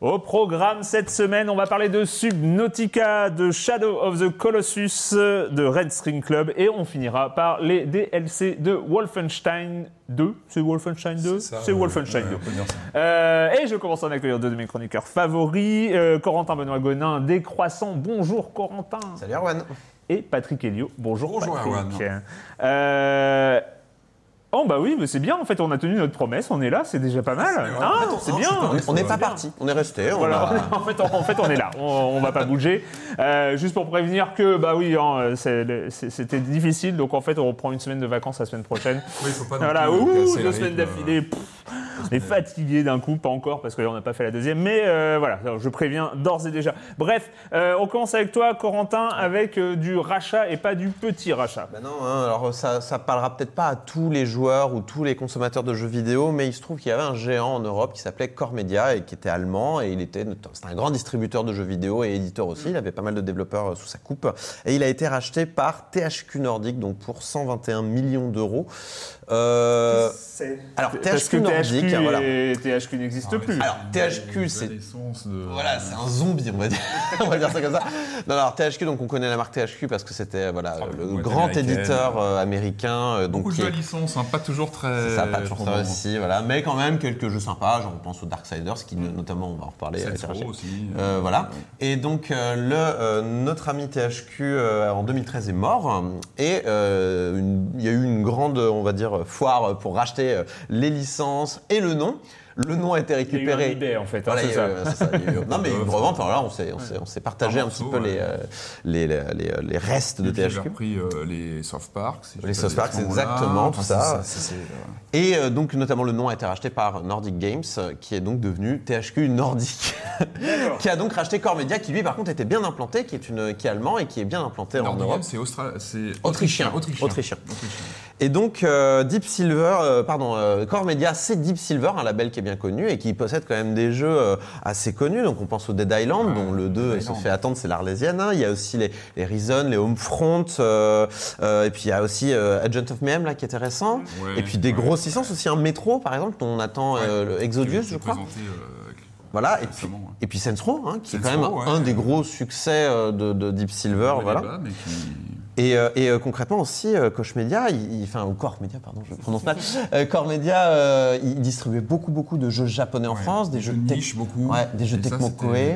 Au programme cette semaine, on va parler de Subnautica, de Shadow of the Colossus, de Red String Club et on finira par les DLC de Wolfenstein 2. C'est Wolfenstein 2 C'est ouais, Wolfenstein ouais, 2. on peut dire ça. Euh, et je commence en accueillir deux de mes chroniqueurs favoris, euh, Corentin Benoît Gonin, des Croissants. Bonjour Corentin. Salut Erwan. Et Patrick Helio. Bonjour, Bonjour, Patrick. Erwan. Euh, Oh bah oui, mais c'est bien en fait, on a tenu notre promesse, on est là, c'est déjà pas mal. Ah, En fait, on- c'est bien. On n'est pas parti, on est resté. On Voilà, a- en, fait, en, en fait, on est là, on, on va pas bouger. Euh, juste pour prévenir que, bah oui, hein, c'était difficile, donc en fait, on reprend une semaine de vacances la semaine prochaine. Oui, il faut pas Voilà, ouh, deux semaines d'affilée. On est fatigué d'un coup, pas encore parce qu'on n'a pas fait la deuxième, mais euh, voilà, je préviens d'ores et déjà. Bref, euh, on commence avec toi, Corentin, avec euh, du rachat et pas du petit rachat. Bah non, hein, alors ça, ça parlera peut-être pas à tous les joueurs ou tous les consommateurs de jeux vidéo, mais il se trouve qu'il y avait un géant en Europe qui s'appelait Core Media et qui était allemand et il était c'était un grand distributeur de jeux vidéo et éditeur aussi. Il avait pas mal de développeurs sous sa coupe et il a été racheté par THQ Nordic donc pour 121 millions d'euros. Euh, alors Parce que THQ Nordic, THQ, voilà. THQ n'existe Ah, plus. Alors, THQ, c'est- de- Voilà, c'est un zombie, on va dire. on va dire ça comme ça. Non, alors THQ, donc on connaît la marque THQ parce que c'était voilà Ah, le grand éditeur euh, américain. euh, donc Beaucoup de est- à licence, hein, pas toujours très. ça pas toujours ça probant. aussi, voilà. Mais quand même quelques jeux sympas, genre on pense au Darksiders, qui notamment on va en reparler. aussi. Euh, voilà. Et donc euh, le, euh, notre ami THQ euh, en 2013 est mort et euh, il y a eu une grande, on va dire, foire pour racheter euh, les licences et le nom. Le nom a été Il y a eu un récupéré. eBay, en fait, hein, Voilà, c'est il y ça. a ça, y a eu- non mais une revente. Alors là, on s'est, on s'est, on s'est partagé Un petit peu ouais. euh, les, les, les, les restes de THQ. repris euh, les soft parks. si Les soft parks, exactement, tout ça. euh, Et euh, donc notamment le nom a été racheté par Nordic Games, euh, qui est donc devenu THQ Nordic, qui a donc racheté Core Media, qui lui par contre était bien implanté, qui est une, qui est allemand et qui est bien implanté en Europe. C'est Austra- c'est Autrichien. Autrichien. Autrichien. Autrichien. Et donc euh, Deep Silver, euh, pardon, euh, Core Media, c'est Deep Silver, un label qui est bien connu et qui possède quand même des jeux euh, assez connus. Donc on pense au Dead Island, Ouais, dont le 2 Dead se Island. fait attendre, c'est l'Arlésienne. hein. Il y a aussi les, les Reason, les Homefront, euh, euh, et puis il y a aussi euh, Agent of Mayhem là qui est intéressant. Ouais, et puis des ouais. grosses licences aussi, un Métro par exemple, dont on attend euh, le Exodius, je crois. présenté, Voilà, et puis, ouais. et puis Saints Row, hein, qui est quand même ouais. un des gros succès de, de Deep Silver. Voilà. débat, mais qui- Et, euh, et euh, concrètement aussi, euh, Koch Media, il, il- enfin, ou Core Media, pardon, je prononce mal. Euh, Core Media, euh, il distribuait beaucoup, beaucoup de jeux japonais en ouais, France, des jeux de tech- niche beaucoup. Ouais, des jeux Tecmo Koei.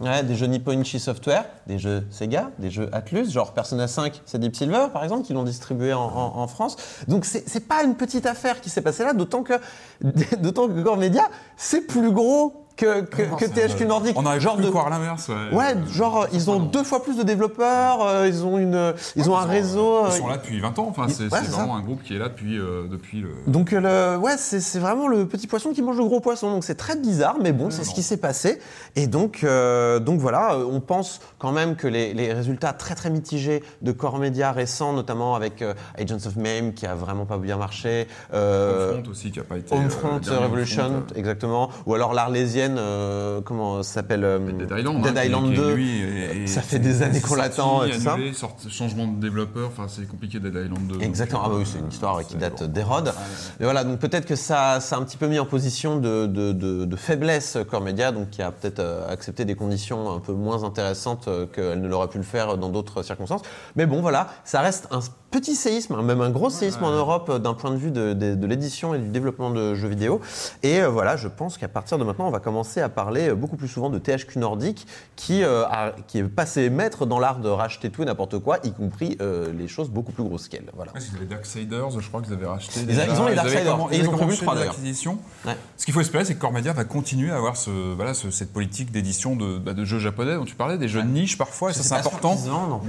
Ouais. Des jeux Nipponichi Software, des jeux Sega, des jeux Atlus, genre Persona 5, c'est Deep Silver par exemple, qui l'ont distribué en, en- en France. Donc c'est c'est pas une petite affaire qui s'est passée là, d'autant que, d'autant que Core Media, c'est plus gros que, que, Non, que THQ Nordic. On aurait genre pu de croire l'inverse. Ouais, Ouais, genre ils ont deux fois plus de développeurs, euh, ils ont une, ils ont un réseau. Ils euh, sont là depuis 20 ans. Enfin, c'est Ouais, ça. vraiment un groupe qui est là depuis, euh, depuis le. Donc euh, le, ouais, c'est c'est vraiment le petit poisson qui mange le gros poisson. Donc c'est très bizarre, mais bon, c'est ce qui s'est passé. Et donc, euh, donc voilà, euh, on pense quand même que les, les résultats très très mitigés de Core Media récents, notamment avec euh, Agents of Mame qui a vraiment pas bien marché, euh, Homefront aussi qui a pas été. euh, Homefront Revolution, Homefront, euh, exactement, ou alors l'Arlésienne, euh, comment ça s'appelle euh, Dead Island, Dead hein, Island qui, 2. lui, est- est- Ça fait des années qu'on l'attend ça. sort- changement de développeur, enfin c'est compliqué Dead Island 2. Exactement, ah bah oui, c'est une histoire qui date d'Hérode. Ouais. Et voilà, donc peut-être que ça, ça a un petit peu mis en position de, de, de- de faiblesse Core Media, donc qui a peut-être euh, accepté des conditions un peu moins intéressantes euh, qu'elle ne l'aurait pu le faire dans d'autres circonstances. Mais bon, voilà, ça reste un petit séisme, hein, même un gros séisme en Europe d'un point de vue de, de- de l'édition et du développement de jeux vidéo. Et euh, voilà, je pense qu'à partir de maintenant, on va commencer à parler beaucoup plus souvent de THQ Nordic, qui, euh, a- qui est passé maître dans l'art de racheter tout et n'importe quoi, y compris euh, les choses beaucoup plus grosses qu'elle. Voilà. Ouais, ils avaient Darksiders, je crois qu'ils avaient racheté. Ils déjà. ils ont les avaient Darksiders, et ils ont prévu trois, d'ailleurs. Ouais. Ce qu'il faut espérer, c'est que Core Media va continuer à avoir ce, voilà, ce- cette politique d'édition de, bah, de jeux japonais dont tu parlais, des jeux de niche parfois, et ça c'est pas important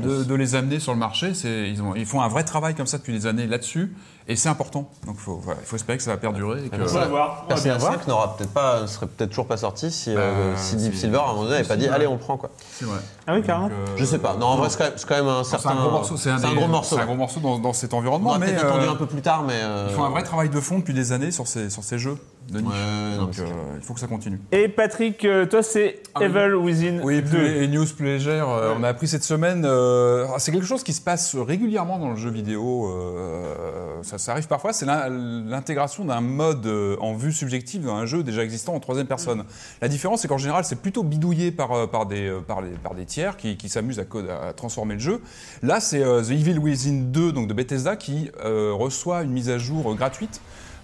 de, de les amener sur le marché. Ils, ont- ils font un vrai travail comme ça depuis des années là-dessus, et c'est important. Donc faut, voilà, il faut espérer que ça va perdurer. Et que, On va voir. On va bien voir. 5 n'aura peut-être pas, serait peut-être toujours pas sorti si, euh, Bah, si Deep Silver à un moment donné n'avait pas dit allez on prend quoi. c'est vrai. Ah oui, carrément. Donc, euh, Je sais pas. Non en vrai c'est quand même, c'est quand même un c'est certain. un gros morceau. C'est un, gros morceau. C'est un gros morceau dans, dans cet On environnement, aura mais peut-être attendu euh, un peu plus tard mais. euh, ils font un vrai travail de fond depuis des années sur ces, sur ces jeux de niche. Ouais, Donc euh, il faut que ça continue. Et Patrick, euh, toi, c'est Ah oui. Evil Within Oui, 2. plus les news plus légères. euh, On a appris cette semaine. euh, c'est quelque chose qui se passe régulièrement dans le jeu vidéo. euh, ça, ça arrive parfois. C'est l'in- l'intégration d'un mode euh, en vue subjective dans un jeu déjà existant en troisième personne. La différence, c'est qu'en général, c'est plutôt bidouillé par, euh, par, des, euh, par, les, par des tiers qui, qui s'amusent à, transformer le jeu. Là, c'est euh, The Evil Within 2 donc de Bethesda qui euh, reçoit une mise à jour gratuite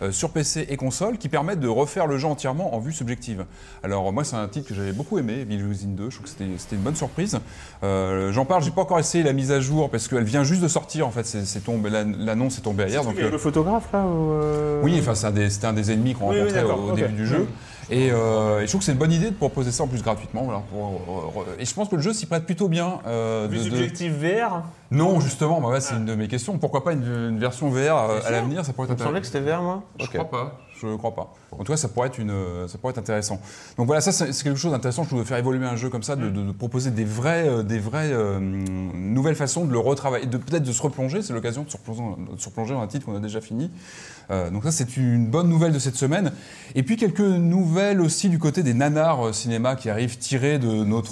sur PC et console qui permettent de refaire le jeu entièrement en vue subjective. Alors moi c'est un titre que j'avais beaucoup aimé, Evil Within 2, je trouve que c'était- une bonne surprise. Euh, J'en parle, j'ai pas encore essayé la mise à jour parce qu'elle vient juste de sortir en fait, c'est tombé, l'annonce est tombée hier. Donc, euh, le photographe là ou, euh, oui, enfin c'est un des- c'était un, des ennemis qu'on Oui, oui, rencontrait d'accord, au, début du jeu. Et, euh, et je trouve que c'est une bonne idée de proposer ça en plus gratuitement. Voilà, pour- euh, et je pense que le jeu s'y prête plutôt bien. euh, Vue de- VR Non, justement, bah ouais, c'est une de mes questions. Pourquoi pas une, une version VR euh, à l'avenir Ça pourrait être Il me semblait que c'était vert moi. Je Ok. crois pas. Je crois pas. En tout cas, ça pourrait être une, euh, ça pourrait être intéressant. Donc voilà, ça c'est quelque chose d'intéressant. Je voulais faire évoluer un jeu comme ça, de, de- de proposer des vrais, euh, des vraies euh, nouvelles façons de le retravailler, de peut-être de se replonger. C'est l'occasion de se replonger, dans un titre qu'on a déjà fini. Euh, donc ça, c'est une bonne nouvelle de cette semaine. Et puis quelques nouvelles aussi du côté des nanars cinéma qui arrivent tirés de notre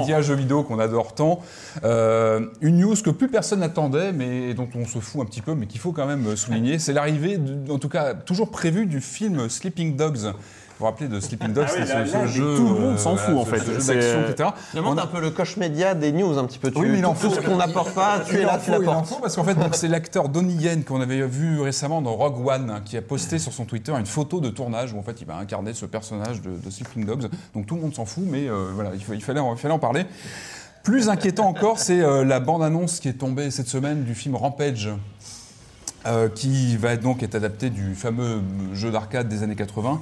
média jeux vidéo qu'on adore tant. Euh, une news que plus personne n'attendait, mais dont on se fout un petit peu, mais qu'il faut quand même souligner, c'est l'arrivée, en tout cas toujours prévu, du film Sleeping Dogs. Vous vous rappelez de Sleeping Dogs, Ah oui, ce, jeu, tout le monde euh, s'en fout, en fait. ce jeu d'action, etc. Demande un peu le coche média des news un petit peu. Tu, Oui, mais il en tout faut. ce qu'on n'apporte pas, tu es là, en tu faut, il en l'apportes. faut, parce qu'en fait, c'est l'acteur Donnie Yen qu'on avait vu récemment dans Rogue One, hein, qui a posté sur son Twitter une photo de tournage où en fait il va incarner ce personnage de, de Sleeping Dogs. Donc tout le monde s'en fout, mais euh, voilà, il, faut- il fallait, en- il fallait en parler. Plus inquiétant encore, c'est euh, la bande-annonce qui est tombée cette semaine du film Rampage. Euh, qui va être donc être adapté du fameux jeu d'arcade des années 80.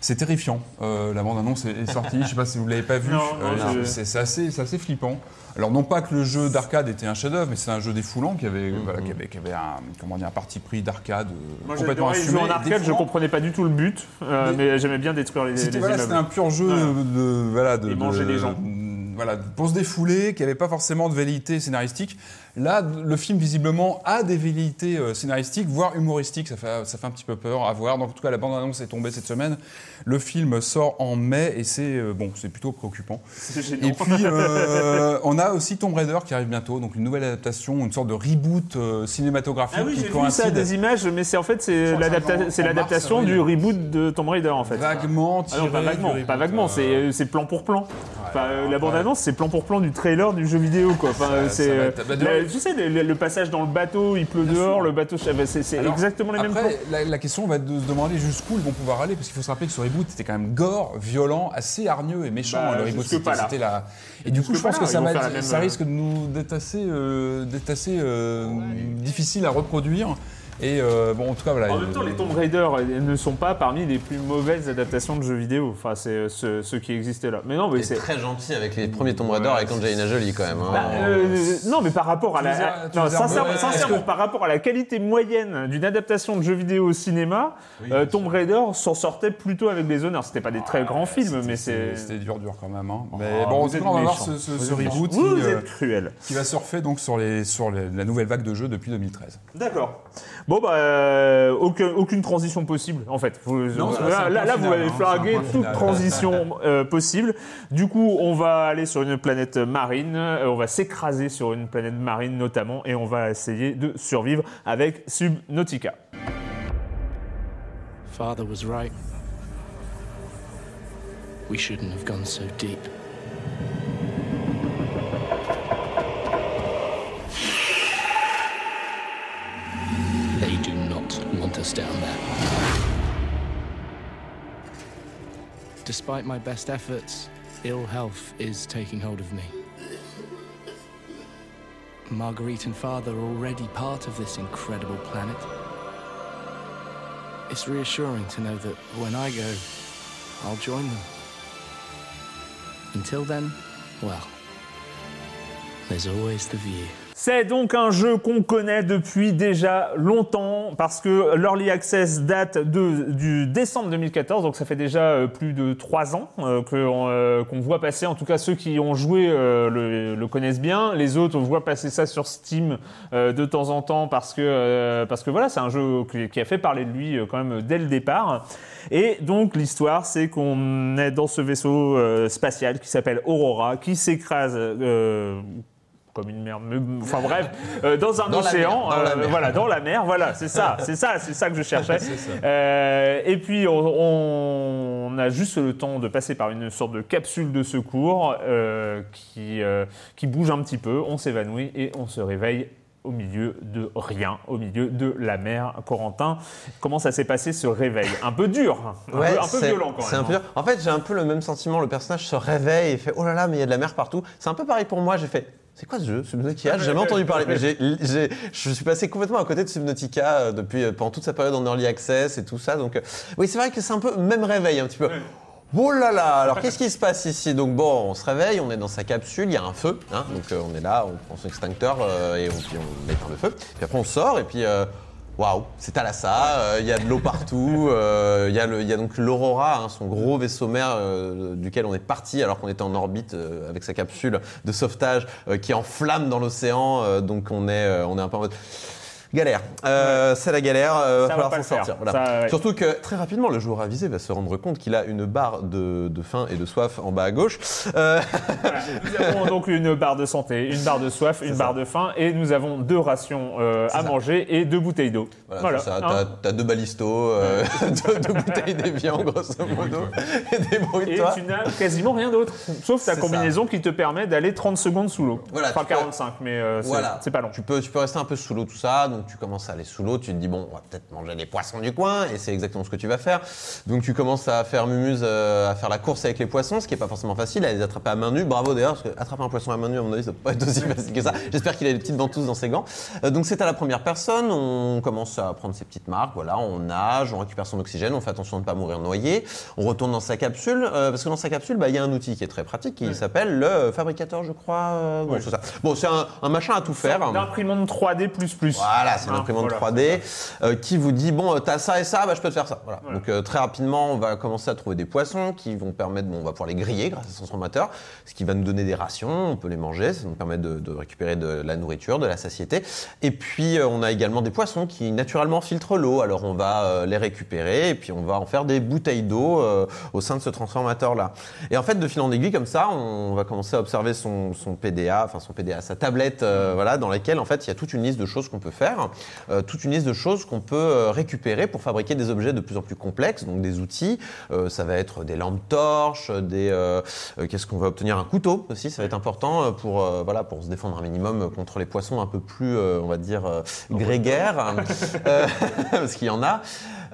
C'est terrifiant. Euh, la bande-annonce est, est sortie. Je sais pas si vous l'avez pas vu. Euh, c'est assez, c'est assez flippant. Alors non pas que le jeu d'arcade était un chef-d'œuvre, mais c'est un jeu défoulant qui avait, voilà, qui avait, qui avait un, comment dire, un parti pris d'arcade complètement assumé. en arcade, je défoulant. comprenais pas du tout le but, euh, Mais- mais, j'aimais bien détruire les, les C'était voilà, un pur jeu Ouais. de, voilà, de, Et manger de- les gens. Voilà, pour se défouler, qui n'avait pas forcément de velléité scénaristique. Là, le film visiblement a des velléités euh, scénaristiques, voire humoristiques. Ça fait, ça fait un petit peu peur à voir. Donc, en tout cas, la bande-annonce est tombée cette semaine. Le film sort en mai et c'est euh, bon, c'est plutôt préoccupant. Et puis, euh, on a aussi Tomb Raider qui arrive bientôt, donc une nouvelle adaptation, une sorte de reboot euh, cinématographique Ah oui, j'ai vu ça, des images, mais c'est en fait c'est l'adaptation du reboot de Tomb Raider en fait. vaguement Ah non, tiré pas du vaguement, reboot, pas vaguement, euh, c'est plan pour plan. Enfin, la ouais. bande-annonce, c'est plan pour plan du trailer du jeu vidéo, quoi. Enfin, Ça- ça c'est, la- tu sais, le, le passage dans le bateau, il pleut Bien dehors, sûr. le bateau, c'est exactement les mêmes. Après, la, la question va être de se demander jusqu'où ils vont pouvoir aller, parce qu'il faut se rappeler que ce reboot était quand même gore, violent, assez hargneux et méchant. Bah, le reboot, là. c'était. Et du coup, je pense que ça, va même, euh, risque de nous d'être assez, euh, assez euh, difficile à reproduire. Et euh, bon, en tout cas, voilà. En même temps, les Tomb Raider ne sont pas parmi les plus mauvaises adaptations de jeux vidéo. Enfin, c'est euh, ceux, ceux qui existaient là. Mais non, mais C'est très gentil avec les premiers Tomb Raider Ouais, avec Angelina Jolie quand même. hein. Bah, euh, non, mais par rapport à la, veux dire- tu non, veux dire sincèrement, mauvais- sincèrement, est-ce que- par rapport à la qualité moyenne d'une adaptation de jeux vidéo au cinéma, euh, Tomb Raider s'en sortait plutôt avec des honneurs. C'était pas des très grands films, mais c'est. C'était dur, dur quand même. hein. Mais Oh, bon, en tout cas, on va voir ce, ce- ce reboot Vous qui, êtes cruel. qui va surfer donc sur, les, sur les- la nouvelle vague de jeux depuis 2013. D'accord. Bon, bah, euh, aucun- aucune transition possible, en fait. Vous- Non, ça, là, c'est un là, point là, vous final, avez hein, c'est un flagué point toute final. transition euh, possible. Du coup, on va aller sur une planète marine, euh, on va s'écraser sur une planète marine notamment, et on va essayer de survivre avec Subnautica. Father was right. We shouldn't have gone so deep. Despite my best efforts, ill health is taking hold of me. Marguerite and father are already part of this incredible planet. It's reassuring to know that when I go, I'll join them. Until then, well, there's always the view. C'est donc un jeu qu'on connaît depuis déjà longtemps parce que l'Early Access date de, du décembre 2014, donc ça fait déjà euh, plus de trois ans euh, euh, qu'on voit passer. En tout cas, ceux qui ont joué le, le connaissent bien. Les autres, on voit passer ça sur Steam de temps en temps parce que, parce que voilà, c'est un jeu qui, a fait parler de lui quand même dès le départ. Et donc l'histoire, c'est qu'on est dans ce vaisseau spatial qui s'appelle Aurora, qui s'écrase. Comme une mais- enfin bref, euh, dans un Dans océan, mer, dans la euh, mer. voilà, dans la mer, voilà, c'est ça, c'est ça, c'est ça que je cherchais. Euh, et puis on, on a juste le temps de passer par une sorte de capsule de secours qui qui bouge un petit peu, on s'évanouit et on se réveille au milieu de rien, au milieu de la mer. Corentin, comment ça s'est passé ce réveil? Un peu dur, un, peu, un peu violent quand c'est même. un peu hein. dur. En fait, j'ai un peu le même sentiment. Le personnage se réveille et fait Oh là là, mais il y a de la mer partout. C'est un peu pareil pour moi. J'ai fait C'est quoi ce jeu Subnautica? J'ai jamais entendu parler. Mais j'ai- j'ai- je suis passé complètement à côté de Subnautica euh, depuis, euh, pendant toute sa période en early access et tout ça. Donc, euh, oui, c'est vrai que c'est un peu même réveil, un petit peu. Oh là là, alors qu'est-ce qui se passe ici? Donc bon, on se réveille, on est dans sa capsule, il y a un feu, hein, donc euh, on est là, on prend son extincteur euh, et on, puis on éteint le feu. Puis après on sort et puis euh, waouh, c'est ça, euh, il y a de l'eau partout, euh, il y, a donc l'Aurora, hein, son gros vaisseau mère euh, duquel on est parti alors qu'on était en orbite avec sa capsule de sauvetage qui est en flamme dans l'océan, donc on est, on est un peu en mode... Galère, Euh, c'est la galère, euh, va falloir s'en sortir. Voilà. Ça, ouais. Surtout que très rapidement, le joueur avisé va se rendre compte qu'il a une barre de, de faim et de soif en bas à gauche. Euh, Voilà. Nous avons donc une barre de santé, une barre de soif, une barre de faim, et nous avons deux rations euh, à ça. manger et deux bouteilles d'eau. voilà, ça. hein. T'as, t'as deux balistos, deux, deux bouteilles d'évian, grosso modo, et Et débrouille-toi. tu n'as quasiment rien d'autre, sauf ta combinaison qui te permet d'aller 30 secondes sous l'eau. Voilà, enfin tu peux- 45, mais c'est Voilà. c'est pas long. Tu peux, tu peux rester un peu sous l'eau, tout ça. Donc, tu commences à aller sous l'eau. Tu te dis, bon, on va peut-être manger les poissons du coin. Et c'est exactement ce que tu vas faire. Donc, tu commences à faire mumuse, euh, à faire la course avec les poissons, ce qui est pas forcément facile, à les attraper à main nue. Bravo d'ailleurs, parce que attraper un poisson à main nue, à mon avis, ça peut pas être aussi facile que ça. J'espère qu'il a des petites ventouses dans ses gants. Euh, donc, c'est à la première personne. On commence à prendre ses petites marques. Voilà, on nage, on récupère son oxygène, on fait attention de ne pas mourir noyé. On retourne dans sa capsule, euh, parce que dans sa capsule, bah, il y a un outil qui est très pratique, qui s'appelle le fabricateur, je crois. bon, c'est ça. Bon, c'est un, un machin à tout faire. L'imprimante 3D++. Voilà, c'est une Hein, imprimante voilà. 3D euh, qui vous dit bon, euh, t'as ça et ça, bah, je peux te faire ça. Voilà. Donc euh, très rapidement, on va commencer à trouver des poissons qui vont permettre, bon, on va pouvoir les griller grâce à ce transformateur, ce qui va nous donner des rations, on peut les manger, ça nous permet de, de récupérer de la nourriture, de la satiété. Et puis euh, on a également des poissons qui naturellement filtrent l'eau, alors on va euh, les récupérer et puis on va en faire des bouteilles d'eau euh, au sein de ce transformateur là. Et en fait, de fil en aiguille comme ça, on va commencer à observer son, son PDA, enfin son PDA, sa tablette, euh, voilà, dans laquelle en fait il y a toute une liste de choses qu'on peut faire, euh, toute une liste de choses qu'on peut euh, récupérer pour fabriquer des objets de plus en plus complexes, donc des outils. Euh, ça va être des lampes torches, des euh, qu'est-ce qu'on va obtenir? Un couteau aussi, ça va être important pour voilà pour se défendre un minimum contre les poissons un peu plus, on va dire grégaires, parce qu'il y en a.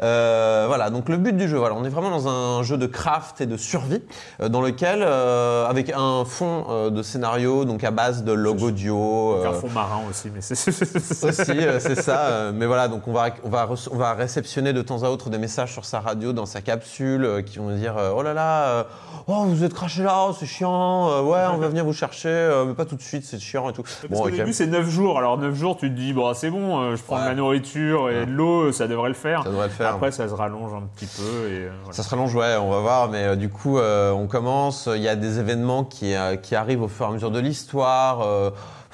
Euh, voilà, donc le but du jeu, voilà, on est vraiment dans un jeu de craft et de survie, euh, dans lequel, euh, avec un fond de scénario, donc à base de logo audio, Un fond marin aussi, mais c'est. aussi, c'est ça. mais voilà, donc on va, on, va on va réceptionner de temps à autre des messages sur sa radio, dans sa capsule, qui vont dire Oh là là, oh, vous êtes craché là, c'est chiant, ouais, on va venir vous chercher, mais pas tout de suite, c'est chiant et tout. Parce qu'au ok. début, c'est 9 jours. Alors, 9 jours, tu te dis, bon, c'est bon, je prends Ouais. la nourriture et de l'eau, ça devrait le faire. Ça devrait le faire. Après, ça se rallonge un petit peu. Et, euh, voilà. Ça se rallonge, ouais, on va voir, mais euh, du coup, euh, on commence. Il y a des événements qui, euh, qui arrivent au fur et à mesure de l'histoire.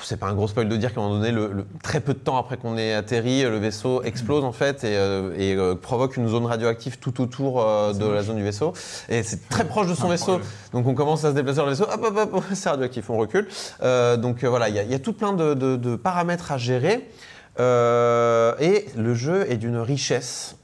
C'est pas un gros spoil de dire qu'à un moment donné, le, le- très peu de temps après qu'on ait atterri, le vaisseau explose en fait et, et, provoque une zone radioactive tout autour de la zone du vaisseau. Et c'est très proche de son vaisseau. Donc on commence à se déplacer dans le vaisseau, hop, hop, hop, c'est radioactif, on recule. Donc voilà, il y, a- il y a tout plein de, de- de paramètres à gérer. Euh, et le jeu est d'une richesse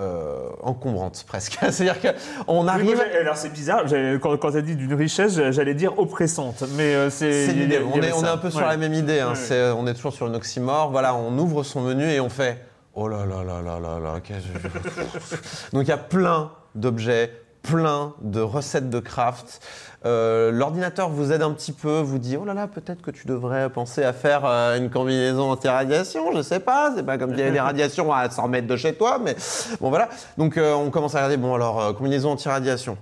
euh, encombrante presque. C'est-à-dire qu'on Oui, moi, arrive. alors c'est bizarre, quand, quand tu as dit d'une richesse, j'allais dire oppressante, mais euh, c'est. L'idée. On est, on est un peu sur la même idée. hein. Ouais. C'est- on est toujours sur une oxymore. Voilà, on ouvre son menu et on fait Oh là là là là là là. qu'est-ce que- Donc il y a plein d'objets, plein de recettes de craft. Euh, L'ordinateur vous aide un petit peu, vous dit oh là là, peut-être que tu devrais penser à faire euh, une combinaison anti-radiation, je sais pas, c'est pas comme s'il y avait des radiations à 100 mètres de chez toi, mais bon voilà. Donc euh, on commence à regarder, bon alors, combinaison anti-radiation.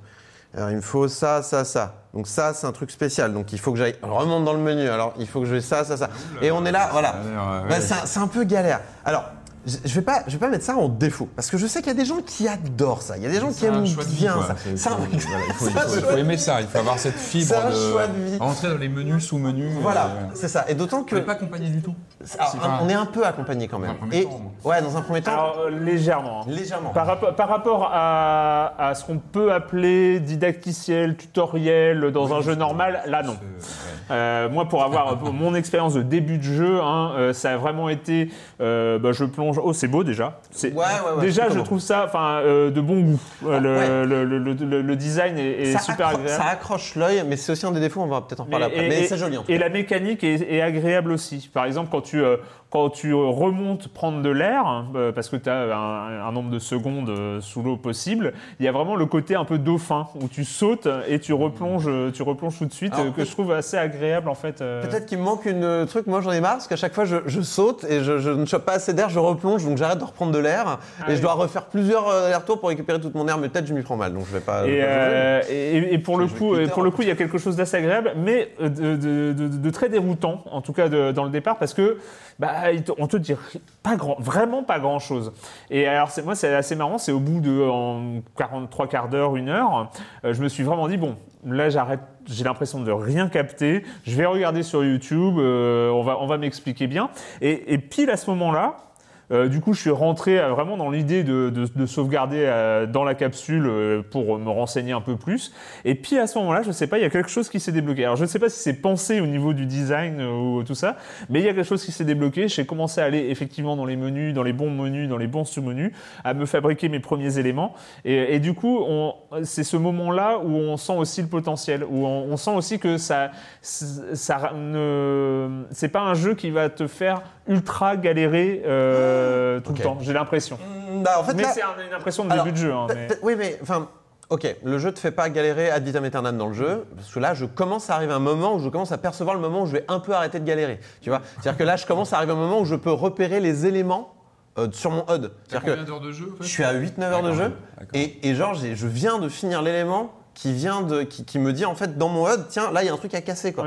Alors, il me faut ça, ça, ça. Donc ça, c'est un truc spécial. Donc il faut que j'aille, remonte dans le menu. Alors il faut que je vais ça, ça, ça. Et on est là, voilà. A Bah, c'est un- c'est un peu galère. Alors, je je vais pas, je vais pas mettre ça en défaut parce que je sais qu'il y a des gens qui adorent ça. Il y a des gens qui un aiment choix de vie, bien quoi. ça. C'est- un- il faut, il c'est un faut- il choix faut de- aimer ça, il faut avoir cette fibre C'est un de choix de vie. rentrer dans les menus, sous-menus. Voilà, euh, c'est ça. Et d'autant On que n'est pas accompagné du tout. Alors, C'est pas- on est un peu accompagné quand même. Dans un premier Et temps, ouais, dans un premier temps, Alors, euh, légèrement. hein. légèrement. Par, rapport- par rapport à, à ce qu'on peut appeler didacticiel, tutoriel dans un jeu normal, là non. Euh, moi, pour avoir mon expérience de début de jeu, hein, euh, ça a vraiment été, euh, bah, je plonge. Oh, c'est beau déjà. C'est- Ouais, ouais, ouais, déjà, je trouve ça, enfin, euh, de bon goût. Euh, Ah, le, ouais. le, le- le- le design est, super agréable. ça accroche l'œil, mais c'est aussi un des défauts. On va peut-être en parler après. Mais et- c'est joli. En tout Et cas. la mécanique est, est agréable aussi. Par exemple, quand tu, euh, quand tu remontes prendre de l'air, hein, euh, parce que tu as un, un nombre de secondes euh, sous l'eau possible, il y a vraiment le côté un peu dauphin, où tu sautes et tu replonges, euh, tu replonges tout de suite, Alors, euh, que je trouve assez agréable en fait. Peut-être qu'il me manque une truc. Moi, j'en ai marre parce qu'à chaque fois, je, je saute et je, je ne chope pas assez d'air, je replonge, donc j'arrête de reprendre de l'air et oui. je dois refaire plusieurs allers-retours pour récupérer toute mon air. Mais peut-être je m'y prends mal, donc je vais pas. Et, euh, pour le coup, pour le coup, il y a quelque chose d'assez agréable, mais de, de- de- de très déroutant, en tout cas dans le départ, parce que bah, on te dit pas grand, vraiment pas grand chose. Et alors moi, c'est assez marrant, c'est au bout de en 43 quarts d'heure, une heure, euh, je me suis vraiment dit bon, là j'arrête. J'ai l'impression de rien capter. Je vais regarder sur YouTube. euh, on va, on va m'expliquer bien. Et, et pile à ce moment-là, euh, du coup, je suis rentré euh, vraiment dans l'idée de, de- de sauvegarder euh, dans la capsule euh, pour me renseigner un peu plus. Et puis à ce moment-là, je sais pas, il y a quelque chose qui s'est débloqué. Alors je ne sais pas si c'est pensé au niveau du design euh, ou tout ça, mais il y a quelque chose qui s'est débloqué. J'ai commencé à aller effectivement dans les menus, dans les bons menus, dans les bons sous-menus, à me fabriquer mes premiers éléments. Et, et du coup, c'est ce moment-là où on sent aussi le potentiel, où on, on sent aussi que ça, ça ne, c'est pas un jeu qui va te faire ultra galérer euh, tout Ok. le temps. J'ai l'impression. Mm, bah, en fait, Mais là- c'est un- une impression de Alors, début de jeu. hein, mais- pe- Oui, mais enfin, ok, le jeu te fait pas galérer ad vitam aeternam dans le jeu, parce que là, je commence à arriver à un moment où je commence à percevoir le moment où je vais un peu arrêter de galérer. Tu vois C'est-à-dire que là, je commence à arriver à un moment où je peux repérer les éléments euh, sur mon HUD. C'est-à-dire combien que d'heures de jeu en fait je suis à 8-9 heures de jeu, et, et genre, je viens de finir l'élément qui vient de qui, qui me dit en fait dans mon HUD tiens là il y a un truc à casser quoi.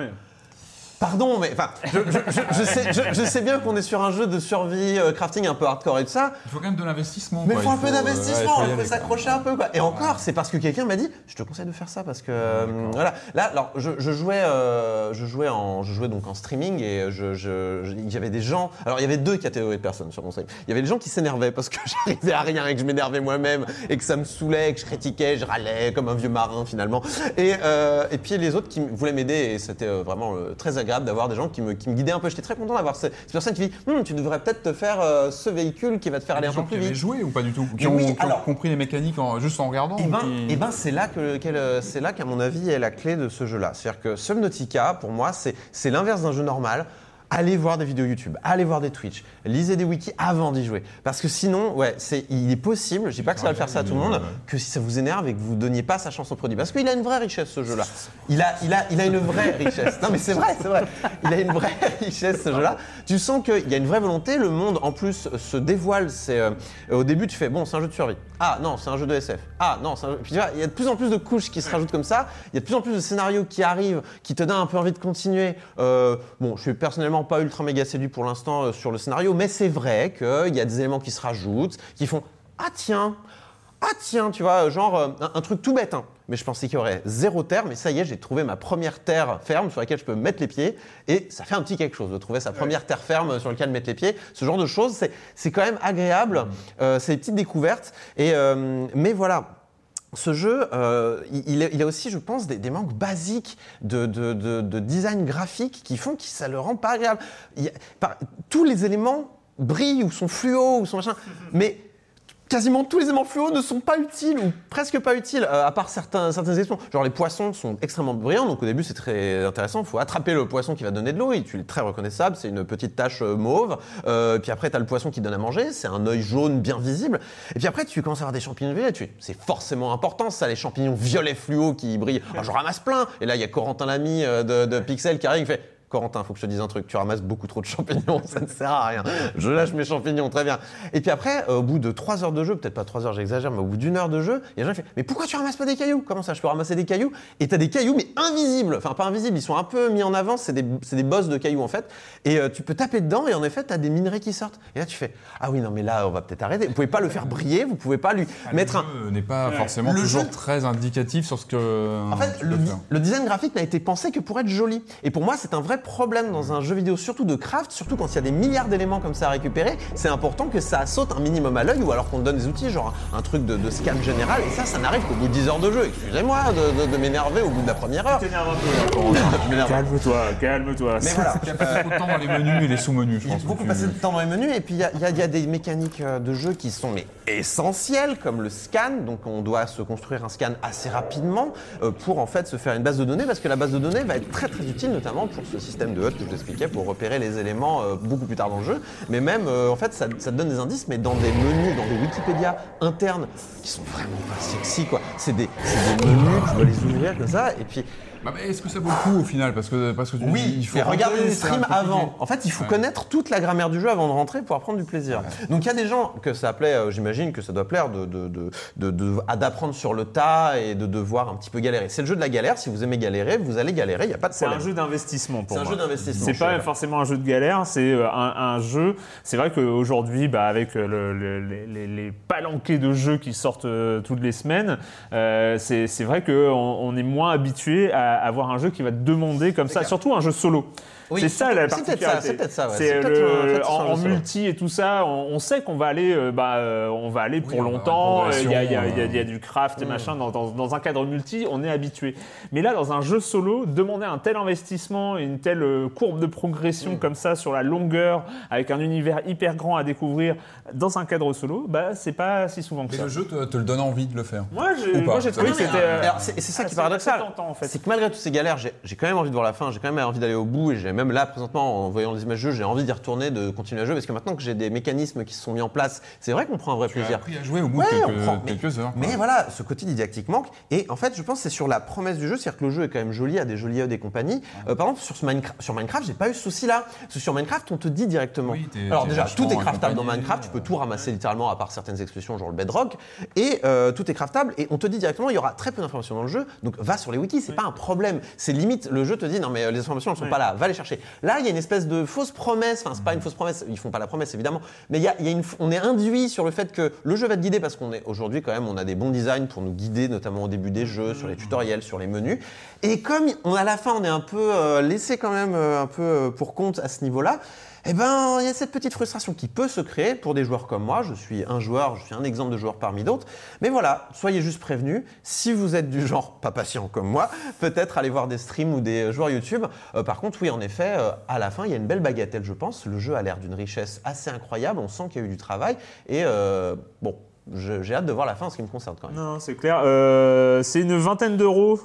Pardon, mais enfin, je, je- je- je sais, je- sais bien qu'on est sur un jeu de survie, euh, crafting un peu hardcore et tout ça, Il faut quand même de l'investissement. mais il quoi. faut un peu euh, d'investissement, il faut s'accrocher un peu. Quoi. Et encore, c'est parce que quelqu'un m'a dit, je te conseille de faire ça parce que euh, voilà. Là, alors, je, je jouais, euh, je jouais en, je jouais donc en streaming et je- il y avait des gens. Alors, il y avait deux catégories de personnes sur mon stream. Il y avait les gens qui s'énervaient parce que j'arrivais à rien et que je m'énervais moi-même et que ça me saoulait, que je critiquais, je râlais comme un vieux marin finalement. Et, euh, et puis les autres qui voulaient m'aider et c'était euh, vraiment euh, très agréable d'avoir des gens qui me, qui me guidaient un peu. J'étais très content d'avoir ces, ces personnes qui me disent, Hum, tu devrais peut-être te faire euh, ce véhicule qui va te faire aller Des un peu plus vite. joué ou pas du tout Qui ont, oui, qui ont alors- compris les mécaniques en- juste en regardant Et ou ben, qui- eh ben, c'est là que qu'elle, euh, c'est là qu'à mon avis est la clé de ce jeu-là. C'est-à-dire que Subnautica, pour moi, c'est c'est l'inverse d'un jeu normal. Allez voir des vidéos YouTube, allez voir des Twitch, lisez des wikis avant d'y jouer. Parce que sinon, ouais, c'est, il est possible, je dis pas que ça va le faire ça à tout le monde, que si ça vous énerve et que vous donniez pas sa chance au produit. Parce qu'il a une vraie richesse ce jeu-là. Il a, il a, il a une vraie richesse. Non mais c'est vrai, c'est vrai. Il a une vraie richesse ce jeu-là. Tu sens qu'il y a une vraie volonté. Le monde en plus se dévoile. C'est euh, au début tu fais bon, c'est un jeu de survie. Ah non, c'est un jeu de SF. Ah non, c'est un jeu... Puis tu vois, il y a de plus en plus de couches qui se rajoutent comme ça. Il y a de plus en plus de scénarios qui arrivent, qui te donnent un peu envie de continuer. Euh, bon, je suis personnellement pas ultra méga séduit pour l'instant euh, sur le scénario, mais c'est vrai qu'il y a des éléments qui se rajoutent, qui font ah tiens, ah tiens, tu vois, genre euh, un, un truc tout bête. hein. Mais je pensais qu'il y aurait zéro terre, mais ça y est, j'ai trouvé ma première terre ferme sur laquelle je peux mettre les pieds, et ça fait un petit quelque chose de trouver sa première terre ferme sur laquelle mettre les pieds. Ce genre de choses, c'est- c'est quand même agréable. Euh, c'est des petites découvertes. Et euh, mais voilà. Ce jeu, euh, il, il a- il a aussi, je pense, des, des manques basiques de, de- de- de design graphique qui font que ça le rend pas agréable. Il y a- par- tous les éléments brillent ou sont fluo ou sont machin, mais quasiment tous les éléments fluo ne sont pas utiles ou presque pas utiles, euh, à part certains, certaines exceptions. Genre les poissons sont extrêmement brillants, donc au début c'est très intéressant. Il faut attraper le poisson qui va donner de l'eau, et tu es très reconnaissable, c'est une petite tache euh, mauve. Euh, puis après tu as le poisson qui donne à manger, c'est un œil jaune bien visible. Et puis après tu commences à avoir des champignons violets, tu c'est forcément important ça, les champignons violets fluo qui brillent. Alors je ramasse plein, et là il y a Corentin Lamy euh, de, de Pixel qui arrive, qui fait Corentin, faut que je te dise un truc, tu ramasses beaucoup trop de champignons, ça ne sert à rien. Je lâche mes champignons, très bien. Et puis après, euh, au bout de 3 heures de jeu, peut-être pas 3 heures, j'exagère, mais au bout d'une heure de jeu, il y a des gens qui font Mais pourquoi tu ramasses pas des cailloux? Comment ça, je peux ramasser des cailloux? Et t'as des cailloux, mais invisibles. Enfin, pas invisibles, ils sont un peu mis en avant, c'est des, c'est des bosses de cailloux en fait. Et euh, tu peux taper dedans, et en effet, t'as des minerais qui sortent. Et là, tu fais Ah oui, non, mais là, on va peut-être arrêter. Vous pouvez pas le faire briller, vous pouvez pas lui mettre un. Le jeu n'est pas forcément Le toujours jeu- très indicatif sur ce que. En fait, le, le design graphique n'a été pensé que pour être joli. Et pour moi, c'est un vrai problème dans un jeu vidéo, surtout de craft, surtout quand il y a des milliards d'éléments comme ça à récupérer. C'est important que ça saute un minimum à l'œil ou alors qu'on te donne des outils, genre un truc de, de scan général. Et ça, ça n'arrive qu'au bout de 10 heures de jeu. Excusez-moi de, de- de m'énerver au bout de la première heure. Calme-toi, calme-toi. Mais voilà. Il y a pas beaucoup de temps dans les menus et les sous-menus, je Il y a pense. beaucoup passé tu- de temps dans les menus et puis il y a, il y a- il y a des mécaniques euh, de jeu qui sont mais essentielles comme le scan. Donc on doit se construire un scan assez rapidement euh, pour en fait se faire une base de données parce que la base de données va être très très utile notamment pour ce système de HUD que je vous expliquais pour repérer les éléments euh, beaucoup plus tard dans le jeu. Mais même euh, en fait ça, donne des indices mais dans des menus, dans des Wikipédia internes qui sont vraiment pas sexy quoi. C'est des, des menus, tu dois les ouvrir comme ça et puis Bah, Est-ce que ça vaut le coup au final? Parce que, parce que tu dis, oui, il faut mais regarder les streams avant. En fait, il faut Ouais. connaître toute la grammaire du jeu avant de rentrer pour apprendre du plaisir. Donc il y a des gens que ça plaît, euh, j'imagine que ça doit plaire de, de, de, de- de- d'apprendre sur le tas et de devoir un petit peu galérer. C'est le jeu de la galère. Si vous aimez galérer, vous allez galérer. Il n'y a pas de C'est un jeu d'investissement pour C'est un moi. jeu d'investissement, C'est pas forcément un jeu de galère, c'est euh, un, un jeu. C'est vrai qu'aujourd'hui, bah, avec euh, le- le- les, les- les palanqués de jeux qui sortent euh, toutes les semaines, euh, c'est c'est vrai qu'on on est moins habitué à avoir un jeu qui va te demander comme ça, clair. surtout un jeu solo. Oui, c'est ça la c'est peut-être ça, particularité. c'est peut-être ça, ouais. C'est C'est peut-être, le- en multi et tout ça, on, on sait qu'on va aller, euh, bah, euh, on va aller pour longtemps. Il y, a- il y a- progression, il y a- il y a du craft et machin dans, dans- dans un cadre multi, on est habitué. Mais là, dans un jeu solo, demander un tel investissement une telle euh, courbe de progression comme ça sur la longueur, avec un univers hyper grand à découvrir dans un cadre solo, bah c'est pas si souvent que Mais ça. le jeu te, te le donne envie de le faire. Moi, j'ai trouvé que c'était. c'est ça qui est paradoxal. C'est que malgré toutes ces galères, j'ai quand même envie de voir la fin, j'ai quand même envie d'aller au bout et j'ai même là présentement en voyant les images de jeu, j'ai envie d'y retourner, de continuer à jouer parce que maintenant que j'ai des mécanismes qui se sont mis en place, c'est vrai qu'on prend un vrai Tu as plaisir. appris à jouer au bout Ouais, de on quelques, prend- mais- quelques heures. quoi. Mais voilà, ce côté didactique manque. Et en fait, je pense que c'est sur la promesse du jeu, c'est-à-dire que le jeu est quand même joli, a des jolis HUD et compagnie. Euh, par exemple, sur, ce Minecraft, sur Minecraft, j'ai pas eu ce souci-là. Parce que sur Minecraft, on te dit directement. Oui, Alors déjà, tout est craftable dans Minecraft, tu peux euh, tout ramasser littéralement à part certaines expressions, genre le bedrock. Et euh, tout est craftable et on te dit directement, il y aura très peu d'informations dans le jeu. Donc va sur les wikis, c'est pas un problème. C'est limite, le jeu te dit, non mais euh, les informations, elles sont pas là, va les chercher. Là, il y a une espèce de fausse promesse, enfin, c'est pas une fausse promesse, ils font pas la promesse évidemment, mais il y a, il y a une, on est induit sur le fait que le jeu va te guider parce qu'on est aujourd'hui quand même, on a des bons designs pour nous guider, notamment au début des jeux, sur les tutoriels, sur les menus. Et comme on, à la fin, on est un peu euh, laissé quand même euh, un peu pour compte à ce niveau-là, eh ben, il y a cette petite frustration qui peut se créer pour des joueurs comme moi. Je suis un joueur, je suis un exemple de joueur parmi d'autres. Mais voilà, soyez juste prévenus. Si vous êtes du genre pas patient comme moi, peut-être aller voir des streams ou des joueurs YouTube. Euh, par contre, oui, en effet, euh, à la fin, il y a une belle bagatelle, je pense. Le jeu a l'air d'une richesse assez incroyable. On sent qu'il y a eu du travail. Et euh, bon, j'ai hâte de voir la fin en ce qui me concerne quand même. Non, c'est clair. C'est une vingtaine d'euros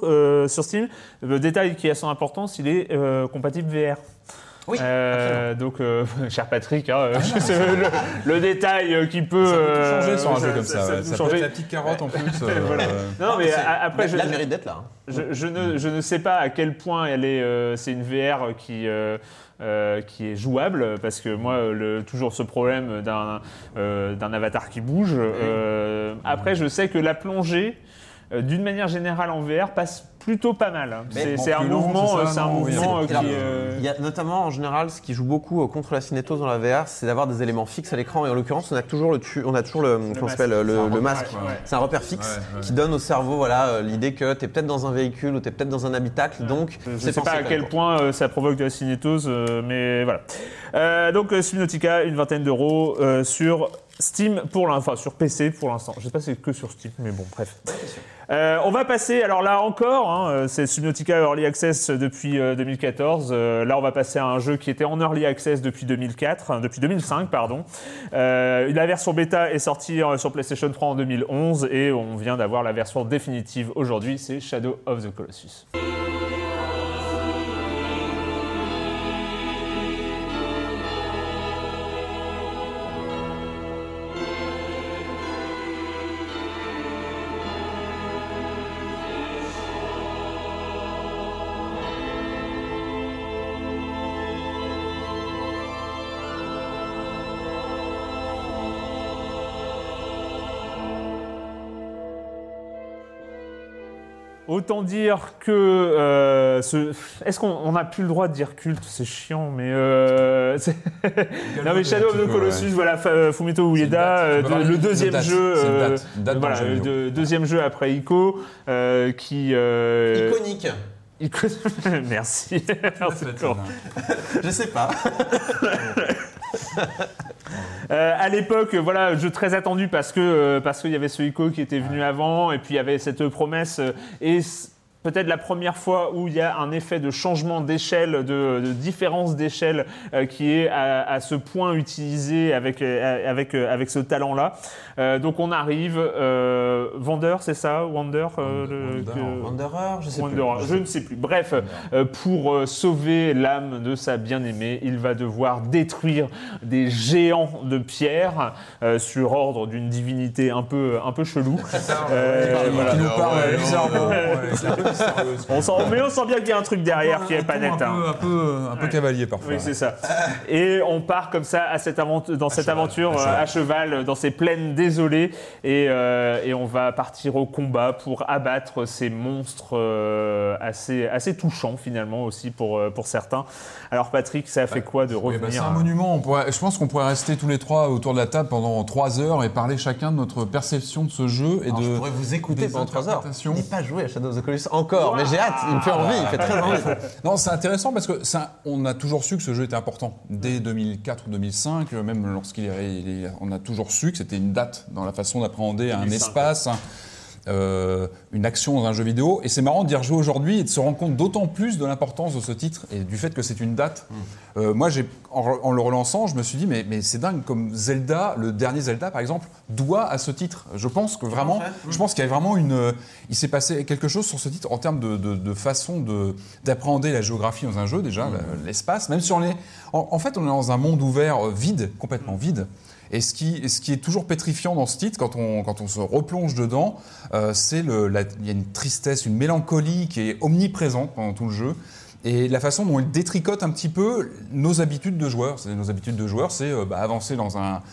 sur Steam. Le détail qui a son importance, il est compatible VR. Oui, Euh, donc, euh, cher Patrick, hein, euh, je sais, le, le détail euh, qui peut, Ça peut changer euh, sur un jeu comme ça ça. ouais. peut Ça tout peut changer. être la petite carotte en plus. euh, Voilà. euh, Non, mais après, je, là, mérite d'être là. hein. je, je ne, je ne sais pas à quel point elle est. euh, c'est une VR qui. euh, euh, qui est jouable parce que moi euh, le, toujours ce problème d'un euh, d'un avatar qui bouge Euh, après je sais que la plongée euh, d'une manière générale en VR passe plutôt pas mal hein. C'est bon, un mouvement c'est ça, euh, un non, mouvement euh, qui euh, Il y a notamment en général ce qui joue beaucoup euh, contre la cinétose dans la VR, c'est d'avoir des éléments fixes à l'écran. Et en l'occurrence, on a toujours le, tu- on a toujours le, masque. C'est un repère fixe Ouais, ouais. qui donne au cerveau voilà euh, l'idée que tu es peut-être dans un véhicule ou tu es peut-être dans un habitacle. Donc, Je ne sais pas à quel point euh, ça provoque de la cinétose, euh, mais voilà. Euh, donc euh, Subnautica, une vingtaine d'euros euh, sur Steam pour l'instant, enfin sur PC pour l'instant. Je sais pas si c'est que sur Steam, mais bon, bref. Euh, on va passer, alors là encore, hein, euh, c'est Subnautica Early Access depuis euh, 2014. Euh, là, on va passer à un jeu qui était en Early Access depuis 2004, hein, depuis 2005, pardon. La version bêta est sortie sur PlayStation 3 en 2011 et on vient d'avoir la version définitive aujourd'hui, c'est Shadow of the Colossus. Autant dire que euh, ce... est-ce qu'on n'a plus le droit de dire culte? C'est chiant, mais euh, c'est- non mais Shadow of the Colossus, ouais. voilà Fa- Fumito Ueda, euh, de- le deuxième date. jeu, euh, date. Date voilà, jeu de- deuxième jeu après Ico, euh, qui euh, Iconique. Ico- Merci. Je sais pas. Euh, à l'époque, voilà, jeu très attendu parce que euh, parce qu'il y avait ce Ico qui était venu avant et puis il y avait cette promesse euh, et peut-être la première fois où il y a un effet de changement d'échelle, de, de différence d'échelle euh, qui est à, à ce point utilisé avec euh, avec euh, avec ce talent-là. Euh, donc on arrive, euh, vendeur, c'est ça, euh, le- Wonder, que- Wanderer, je sais plus. Wanderer, je ne sais plus. Bref, euh, pour euh, sauver l'âme de sa bien-aimée, il va devoir détruire des géants de pierre euh, sur ordre d'une divinité un peu, un peu chelou. Euh, Qui voilà. nous parle Ouais, bizarrement. ouais. On sent, mais on sent bien qu'il y a un truc derrière qui est pas net. Un peu, hein. un peu, un peu Ouais. cavalier parfois. Oui, c'est ça. Et on part comme ça à cette aventure, dans cette cheval, aventure à euh, cheval. à cheval, dans ces plaines désolées, et, euh, et on va partir au combat pour abattre ces monstres euh, assez, assez touchants finalement aussi pour, euh, pour certains. Alors Patrick, ça a fait quoi de Oui, revenir bah, c'est un monument. On pourrait- je pense qu'on pourrait rester tous les trois autour de la table pendant trois heures et parler chacun de notre perception de ce jeu et Alors, de. je pourrais vous écouter des pendant 3 heures. N'ai pas joué à Shadow of the Colossus encore, mais j'ai hâte. Il me fait envie, il fait très envie. Non, c'est intéressant parce que ça, on a toujours su que ce jeu était important. Dès 2004 ou 2005, euh, même lorsqu'il est, on a toujours su que c'était une date dans la façon d'appréhender un 2005, espace, un- euh, une action dans un jeu vidéo. Et c'est marrant d'y rejouer aujourd'hui et de se rendre compte d'autant plus de l'importance de ce titre et du fait que c'est une date. Euh, moi, en, le relançant, je me suis dit, mais, mais c'est dingue comme Zelda, le dernier Zelda par exemple, doit à ce titre. Je pense que vraiment, je pense qu'il y a vraiment une, euh, il s'est passé quelque chose sur ce titre en termes de, de- de façon de, d'appréhender la géographie dans un jeu déjà, la- l'espace, même si on est, en, en fait, on est dans un monde ouvert vide, complètement vide. Et ce qui, est toujours pétrifiant dans ce titre, quand on, se replonge dedans, euh, c'est il y a une tristesse, une mélancolie qui est omniprésente pendant tout le jeu. Et la façon dont il détricote un petit peu nos habitudes de joueurs. Nos habitudes de joueurs, c'est euh, bah, avancer dans un,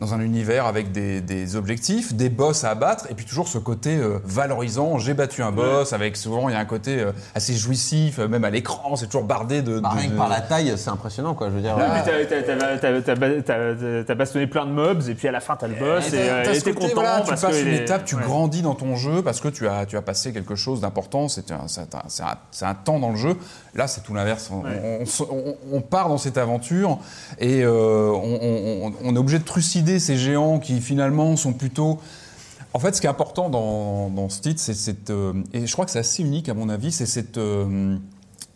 dans un univers avec des, des objectifs, des boss à abattre, et puis toujours ce côté euh, valorisant. J'ai battu un boss, avec souvent il y a un côté euh, assez jouissif, euh, même à l'écran, c'est toujours bardé de. Bah, de- rien que de- par la taille, c'est impressionnant, quoi. Je veux dire. Oui, euh, mais t'as- t'as- t'as- t'as- t'as ba- t'as- t'as bastonné plein de mobs et puis à la fin t'as le boss et euh, t'es content voilà, tu parce passes que une est- étape, tu ouais. grandis dans ton jeu parce que tu as, tu as passé quelque chose d'important, c'est un, c'est un- un- temps dans le jeu. Là, c'est tout l'inverse. On, Ouais. on se- on- on part dans cette aventure et euh, on, on- on est obligé de trucider ces géants qui finalement sont plutôt... En fait, ce qui est important dans, ce titre, c'est cette... euh, et je crois que c'est assez unique à mon avis, c'est cette... euh,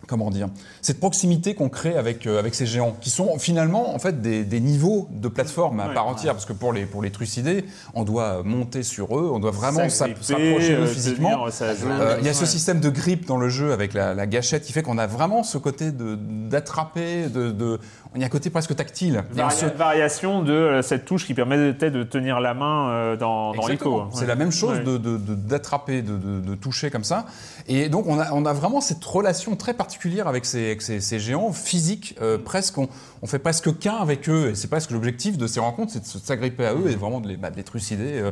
comment dire, cette proximité qu'on crée avec, euh, avec ces géants, qui sont finalement en fait des, des niveaux de plateforme à Ouais, part ouais. entière, parce que pour les, pour les trucider, on doit monter sur eux, on doit vraiment s'approcher d'eux euh, physiquement. Euh, Il y a ce système de grip dans le jeu avec la, la gâchette qui fait qu'on a vraiment ce côté d'attraper, de, de, il y a un côté presque tactile. Varia- se- variation de cette touche qui permettait de tenir la main dans, dans. Ico. C'est la même chose Ouais. de- d'attraper, de, de- de toucher comme ça. Et donc on a, on a vraiment cette relation très particulière avec ces, avec ces- ces géants physiques. euh, presque, on, on fait presque qu'un avec eux. Et c'est presque l'objectif de ces rencontres, c'est de s'agripper à eux et vraiment de les, bah, de les trucider. euh.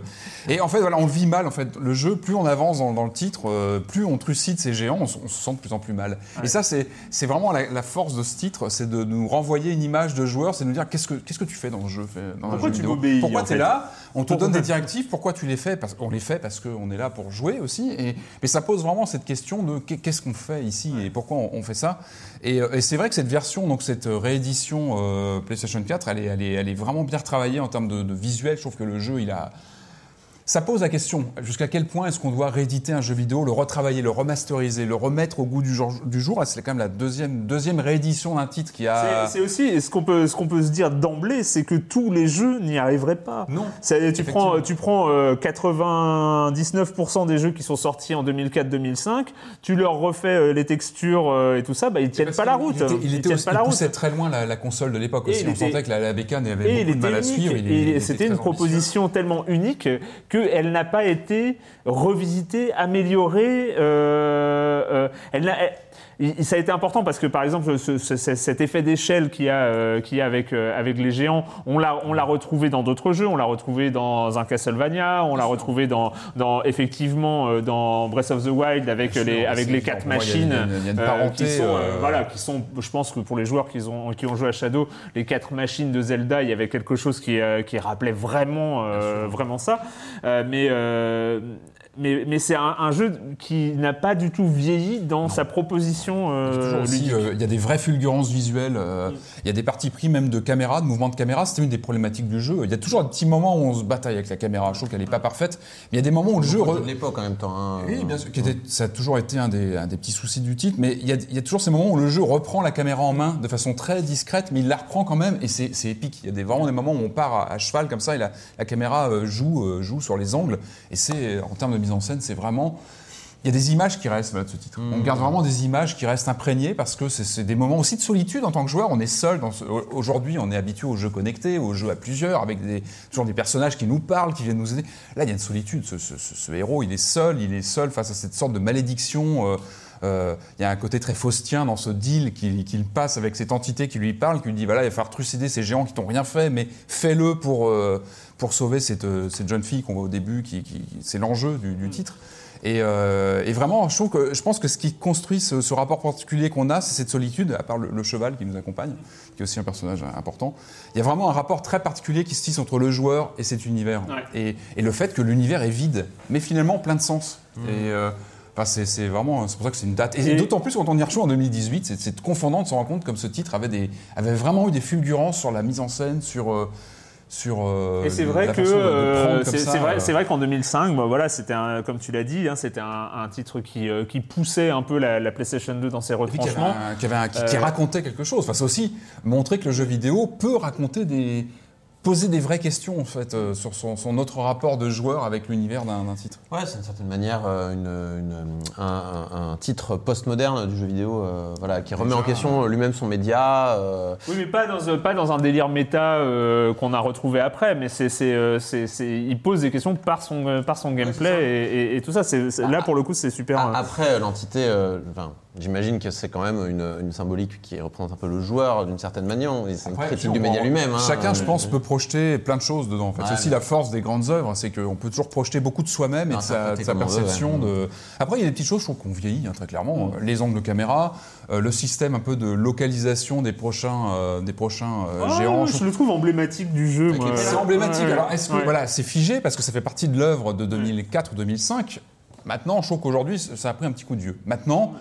Et en fait, voilà, on le vit mal. En fait, le jeu, plus on avance dans, dans le titre, euh, plus on trucide ces géants, on, se sent de plus en plus mal. Et ça, c'est vraiment la, la force de ce titre, c'est de nous renvoyer une image de joueur, c'est de nous dire qu'est-ce que qu'est-ce que tu fais dans le jeu, dans Pourquoi jeu tu m'obéis, Pourquoi tu es fait? là? On te donne des directives. Pourquoi tu les fais Parce qu'on les fait parce qu'on est là pour jouer aussi. Et, mais ça pose vraiment cette question de qu'est- qu'est-ce qu'on fait ici et pourquoi on, on fait ça. Et, euh, et c'est vrai que cette version, donc cette réédition euh, PlayStation 4, elle est, elle, est, elle est vraiment bien retravaillée en termes de, de visuel. Je trouve que le jeu, il a ça pose la question jusqu'à quel point est-ce qu'on doit rééditer un jeu vidéo, le retravailler, le remasteriser, le remettre au goût du jour. Du jour? Là, c'est quand même la deuxième, deuxième réédition d'un titre qui a. C'est aussi ce qu'on peut qu'on peut se dire d'emblée, c'est que tous les jeux n'y arriveraient pas. Non. Tu prends Effectivement. tu prends euh, 99% des jeux qui sont sortis en 2004-2005, tu leur refais euh, les textures euh, et tout ça, bah ils tiennent Parce pas la route. Il était, il Ils était aussi- pas il la route. poussait très loin la, la console de l'époque aussi. il On était- sentait que la, la bécane avait il beaucoup de mal à suivre. Il et il était c'était une proposition tellement unique qu'elle n'a pas été revisitée, améliorée. euh, euh, elle n'a- ça a été important parce que par exemple ce- ce- ce- cet effet d'échelle qu'il y a, euh, qu'il y a avec, euh, avec les géants, on l'a, retrouvé dans d'autres jeux, on l'a retrouvé dans un Castlevania, on l'a retrouvé dans, dans effectivement dans Breath of the Wild avec Bien sûr, les, avec c'est- les quatre machines qui sont, euh, voilà, qui sont, je pense que pour les joueurs qui ont, qui ont joué à Shadow, les quatre machines de Zelda, il y avait quelque chose qui, qui rappelait vraiment, vraiment ça. Euh, mais, euh, mais, mais c'est un, un jeu qui n'a pas du tout vieilli dans sa proposition euh, euh, il y a des vraies fulgurances visuelles. euh, Il y a des parties pris même de caméra, de mouvement de caméra. C'était une des problématiques du jeu. Il y a toujours des petits moments où on se bataille avec la caméra. Je trouve qu'elle n'est pas parfaite. Mais il y a des moments où le jeu. Re- de l'époque en même temps. hein. Oui, bien sûr. qui était- ça a toujours été un des, un des petits soucis du titre. Mais il y, a, il y a toujours ces moments où le jeu reprend la caméra en main de façon très discrète, mais il la reprend quand même. Et c'est épique. Il y a des, vraiment des moments où on part à, à cheval comme ça et la, la caméra joue, joue sur les angles. Et c'est, en termes de mise en scène, c'est vraiment. Il y a des images qui restent voilà, de ce titre. On garde vraiment des images qui restent imprégnées parce que c'est- des moments aussi de solitude en tant que joueur. On est seul. ce- Aujourd'hui, on est habitué aux jeux connectés, aux jeux à plusieurs, avec des, toujours des personnages qui nous parlent, qui viennent nous aider. Là, il y a une solitude. Ce, ce- ce- ce héros, il est seul. Il est seul face à cette sorte de malédiction. euh, euh, il y a un côté très faustien dans ce deal qu'il qu'il passe avec cette entité qui lui parle, qui lui dit voilà, il va falloir trucider ces géants qui t'ont rien fait, mais fais-le pour, euh, pour sauver cette, euh, cette jeune fille qu'on voit au début, qui, qui- c'est l'enjeu du, du titre. Et, euh, et vraiment, je, trouve que, je pense que ce qui construit ce, ce rapport particulier qu'on a, c'est cette solitude, à part le, le cheval qui nous accompagne, qui est aussi un personnage important. Il y a vraiment un rapport très particulier qui se tisse entre le joueur et cet univers. Ouais. Et, et le fait que l'univers est vide, mais finalement plein de sens. Et euh, enfin, c'est vraiment, c'est pour ça que c'est une date. Et, Et- d'autant plus quand on y rejoue en 2018, c'est- c'est confondant de se rendre compte comme ce titre avait, des, avait vraiment eu des fulgurances sur la mise en scène, sur. euh, sur euh, Et c'est la vrai que euh, c'est vrai, euh, c'est vrai qu'en 2005, bah voilà, c'était un- comme tu l'as dit, hein, c'était un, un titre qui, euh, qui poussait un peu la, la PlayStation 2 dans ses qui, avait retranchements. un- qui avait un- qui- qui racontait quelque chose. Enfin, c'est aussi montrer que le jeu vidéo peut raconter des. Poser des vraies questions, en fait, euh, sur son, son autre rapport de joueur avec l'univers d'un d'un titre. Ouais, c'est d'une certaine manière euh, une, une- un, un- un titre postmoderne du jeu vidéo, euh, voilà, qui remet en question lui-même son média. euh, Oui, mais pas dans, euh, pas dans un délire méta euh, qu'on a retrouvé après, mais c'est, c'est, euh, c'est- c'est- il pose des questions par son, euh, par son gameplay et, et- et tout ça. C'est, là, pour le coup, c'est super. a- euh, Après, l'entité, euh, enfin, j'imagine que c'est quand même une, une symbolique qui représente un peu le joueur d'une certaine manière. C'est une critique du média lui-même. hein. Chacun, je pense, peut projeter plein de choses dedans. En fait. Ouais, c'est aussi la force des grandes œuvres, c'est qu'on peut toujours projeter beaucoup de soi-même et de sa, de veut, perception. ouais. de... Après, il y a des petites choses, je trouve qu'on vieillit hein, très clairement. Les angles de caméra, euh, le système un peu de localisation des prochains, euh, des prochains euh, ah, géants. je le trouve emblématique du jeu. C'est emblématique. Ouais, Alors, est-ce que ouais. voilà, c'est figé parce que ça fait partie de l'œuvre de 2004 ou 2005 Maintenant, je trouve qu'aujourd'hui, ça a pris un petit coup de vieux. Maintenant,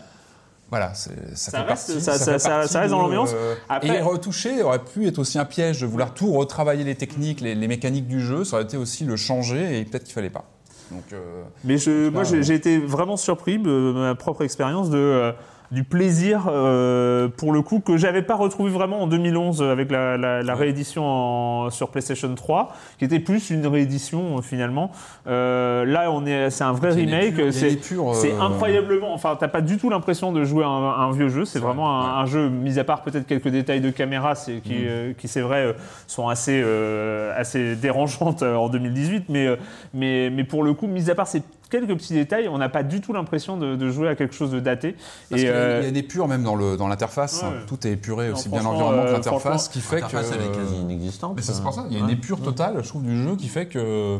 voilà, ça, Ça fait reste- partie. ça- partie reste dans l'ambiance. Après- et retoucher aurait pu être aussi un piège de vouloir tout retravailler les techniques, les, les mécaniques du jeu. Ça aurait été aussi le changer et peut-être qu'il fallait pas. Donc, euh, Mais je, moi, euh, j'ai été vraiment surpris de ma propre expérience de. euh, du plaisir euh, pour le coup que j'avais pas retrouvé vraiment en 2011 avec la, la- la réédition en- sur PlayStation 3, qui était plus une réédition euh, finalement. Euh, là, on est, c'est un vrai remake. C'est épure, c'est euh, incroyablement. Enfin, t'as pas du tout l'impression de jouer à un, un vieux jeu. C'est vraiment vrai, un, ouais. un jeu, mis à part peut-être quelques détails de caméra, c'est Mm. qui, euh, qui c'est vrai, euh, sont assez assez assez dérangeantes euh, en 2018, mais euh, mais mais pour le coup, mis à part ces quelques petits détails, on n'a pas du tout l'impression de, de jouer à quelque chose de daté. Parce Et, qu'il y a- euh, il y a des purs même dans le dans l'interface. Ouais. Tout est épuré Non, aussi bien l'environnement que euh, l'interface, qui fait que. L'interface, elle est quasi inexistante. Mais c'est pour ça, il y a une épure totale, je trouve, du jeu qui fait que.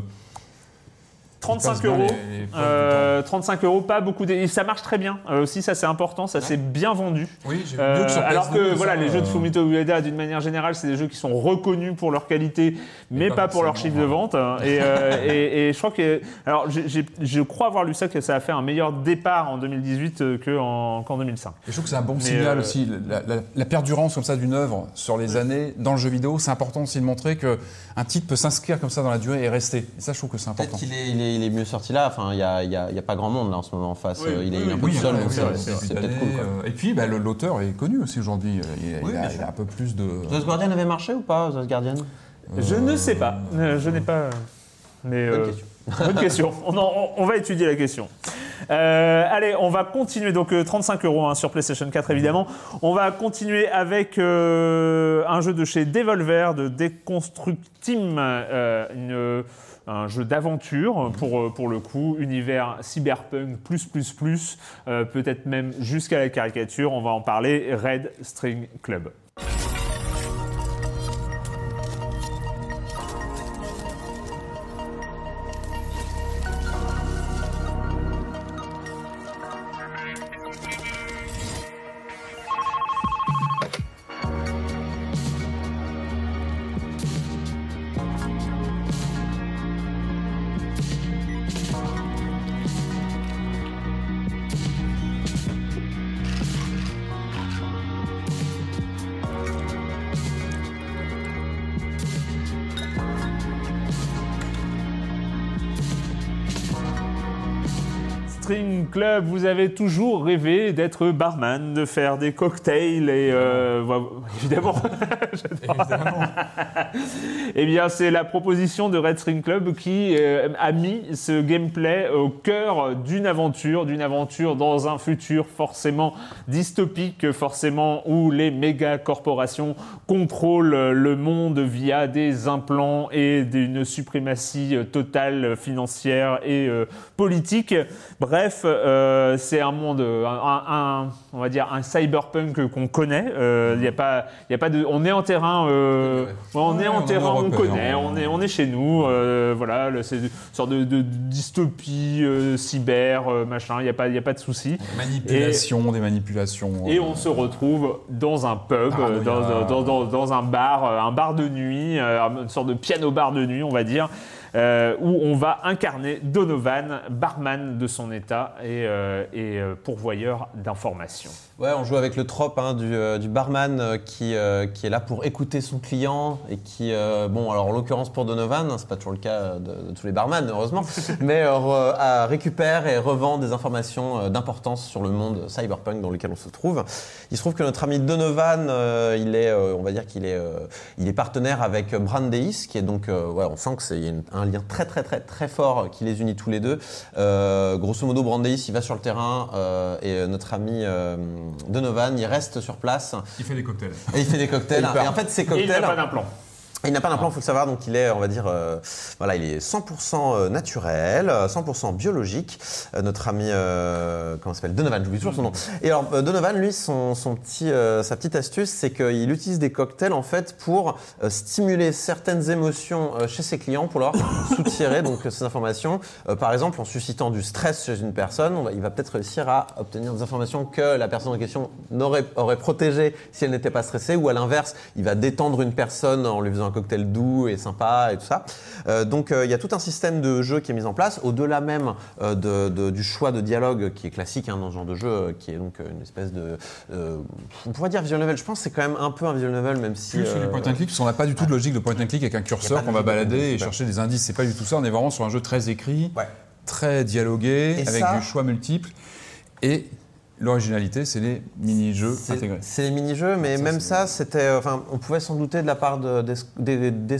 35 passe bien euros. les- les preuves Euh, 35 euros, pas beaucoup. Et ça marche très bien. Euh, aussi, ça c'est important. Ça s'est bien vendu. Oui, j'ai Euh, que alors PS2, que ça, voilà, les jeux de euh, Fumito Ueda, d'une manière générale, c'est des jeux qui sont reconnus pour leur qualité, mais pas pas pour leur chiffre de vente. Et, et- et je crois que, alors, je crois avoir lu ça que ça a fait un meilleur départ en 2018 euh, qu'en qu'en 2005. Et je trouve que c'est un bon Mais, signal aussi. La, la- la perdurance comme ça d'une œuvre sur les années dans le jeu vidéo, c'est important aussi de montrer que un titre peut s'inscrire comme ça dans la durée et rester. Et ça, je trouve que c'est Peut-être important. qu'il est, il est, il est mieux sorti là. Enfin, il n'y a, il y a- il y a pas grand monde là en ce moment en face. Oui, Euh, il est, oui, un peu Oui, tout seul, c'est- peut-être cool. Quoi. Et puis, bah, l'auteur est connu aussi aujourd'hui. Il, il a un peu plus de. The Guardian avait marché ou pas, The Guardian? Je ne sais pas. Euh, je n'ai pas. Mais Bonne euh, question. Bonne question. On, en- on- on va étudier la question. Euh, allez, on va continuer. Donc euh, 35 euros hein, sur PlayStation 4 évidemment. On va continuer avec euh, un jeu de chez Devolver, de Deconstructim, euh, une- un jeu d'aventure pour, euh, pour le coup, univers cyberpunk plus plus plus, euh, peut-être même jusqu'à la caricature. On va en parler. Red String Club. Vous avez toujours rêvé d'être barman, de faire des cocktails et euh, évidemment. Évidemment. Eh bien, c'est la proposition de Red String Club qui euh, a mis ce gameplay au cœur d'une aventure, d'une aventure dans un futur forcément dystopique, forcément où les méga corporations contrôlent le monde via des implants et d'une suprématie totale financière et euh, politique. Bref, euh, c'est un monde, euh, un, un- on va dire un cyberpunk qu'on connaît. Euh, Il y a pas, il y a pas de, on est en terrain, euh, ouais, on Ouais, est en on terrain, on connaît, on est, on est chez nous. euh, voilà, c'est une sorte de, de dystopie euh, cyber, euh, machin. Il y a pas, y a pas de souci. Manipulation, des manipulations. Et euh, on se retrouve dans un pub, euh, dans, dans- dans- dans un bar, euh, un bar de nuit, euh, une sorte de piano bar de nuit, on va dire, euh, où on va incarner Donovan, barman de son état et, euh, euh, pourvoyeur d'informations. Ouais, on joue avec le trope hein, du, euh, du barman euh, qui, euh, qui est là pour écouter son client et qui, euh, bon, alors en l'occurrence pour Donovan, hein, c'est pas toujours le cas de, de tous les barman, heureusement, mais euh, re- récupère et revend des informations d'importance sur le monde cyberpunk dans lequel on se trouve. Il se trouve que notre ami Donovan, euh, il est, euh, on va dire qu'il est, euh, il est partenaire avec Brandeis, qui est donc, euh, ouais, on sent que c'est un lien très très très très fort qui les unit tous les deux. Euh, grosso modo, Brandeis, il va sur le terrain euh, et notre ami euh, Donovan, il reste sur place Il fait des cocktails. et il fait des cocktails. Et en fait, ces Et il n'a cocktails, pas d'implant. Il n'a pas d'implant, il faut le savoir, donc il est, on va dire, euh, voilà, il est 100% naturel, euh, 100% biologique. Euh, notre ami, euh, comment s'appelle? Donovan, j'oublie toujours son nom. Et alors, Donovan, lui, son, petit, sa petite astuce, c'est qu'il utilise des cocktails, en fait, pour stimuler certaines émotions chez ses clients, pour leur soutirer donc ces informations. Par exemple, en suscitant du stress chez une personne, il va peut-être réussir à obtenir des informations que la personne en question n'aurait aurait protégées si elle n'était pas stressée, ou à l'inverse, il va détendre une personne en lui faisant un cocktail doux et sympa et tout ça. Euh, donc euh, il y a tout un système de jeu qui est mis en place, au-delà même euh, de- de- du choix de dialogue qui est classique hein, dans ce genre de jeu, qui est donc une espèce de, on pourrait dire visual novel. Je pense que c'est quand même un peu un visual novel, même si. Plus sur du point and click, parce qu'on n'a pas du tout de logique de point and click avec un curseur qu'on va balader et chercher des indices. C'est pas du tout ça. On est vraiment sur un jeu très écrit, Ouais. très dialogué, Et avec ça- du choix multiple. Et L'originalité, c'est les mini-jeux C'est- intégrés. C'est les mini-jeux, mais Ça, même ça, c'était. euh, Enfin, on pouvait s'en douter de la part de, des, des,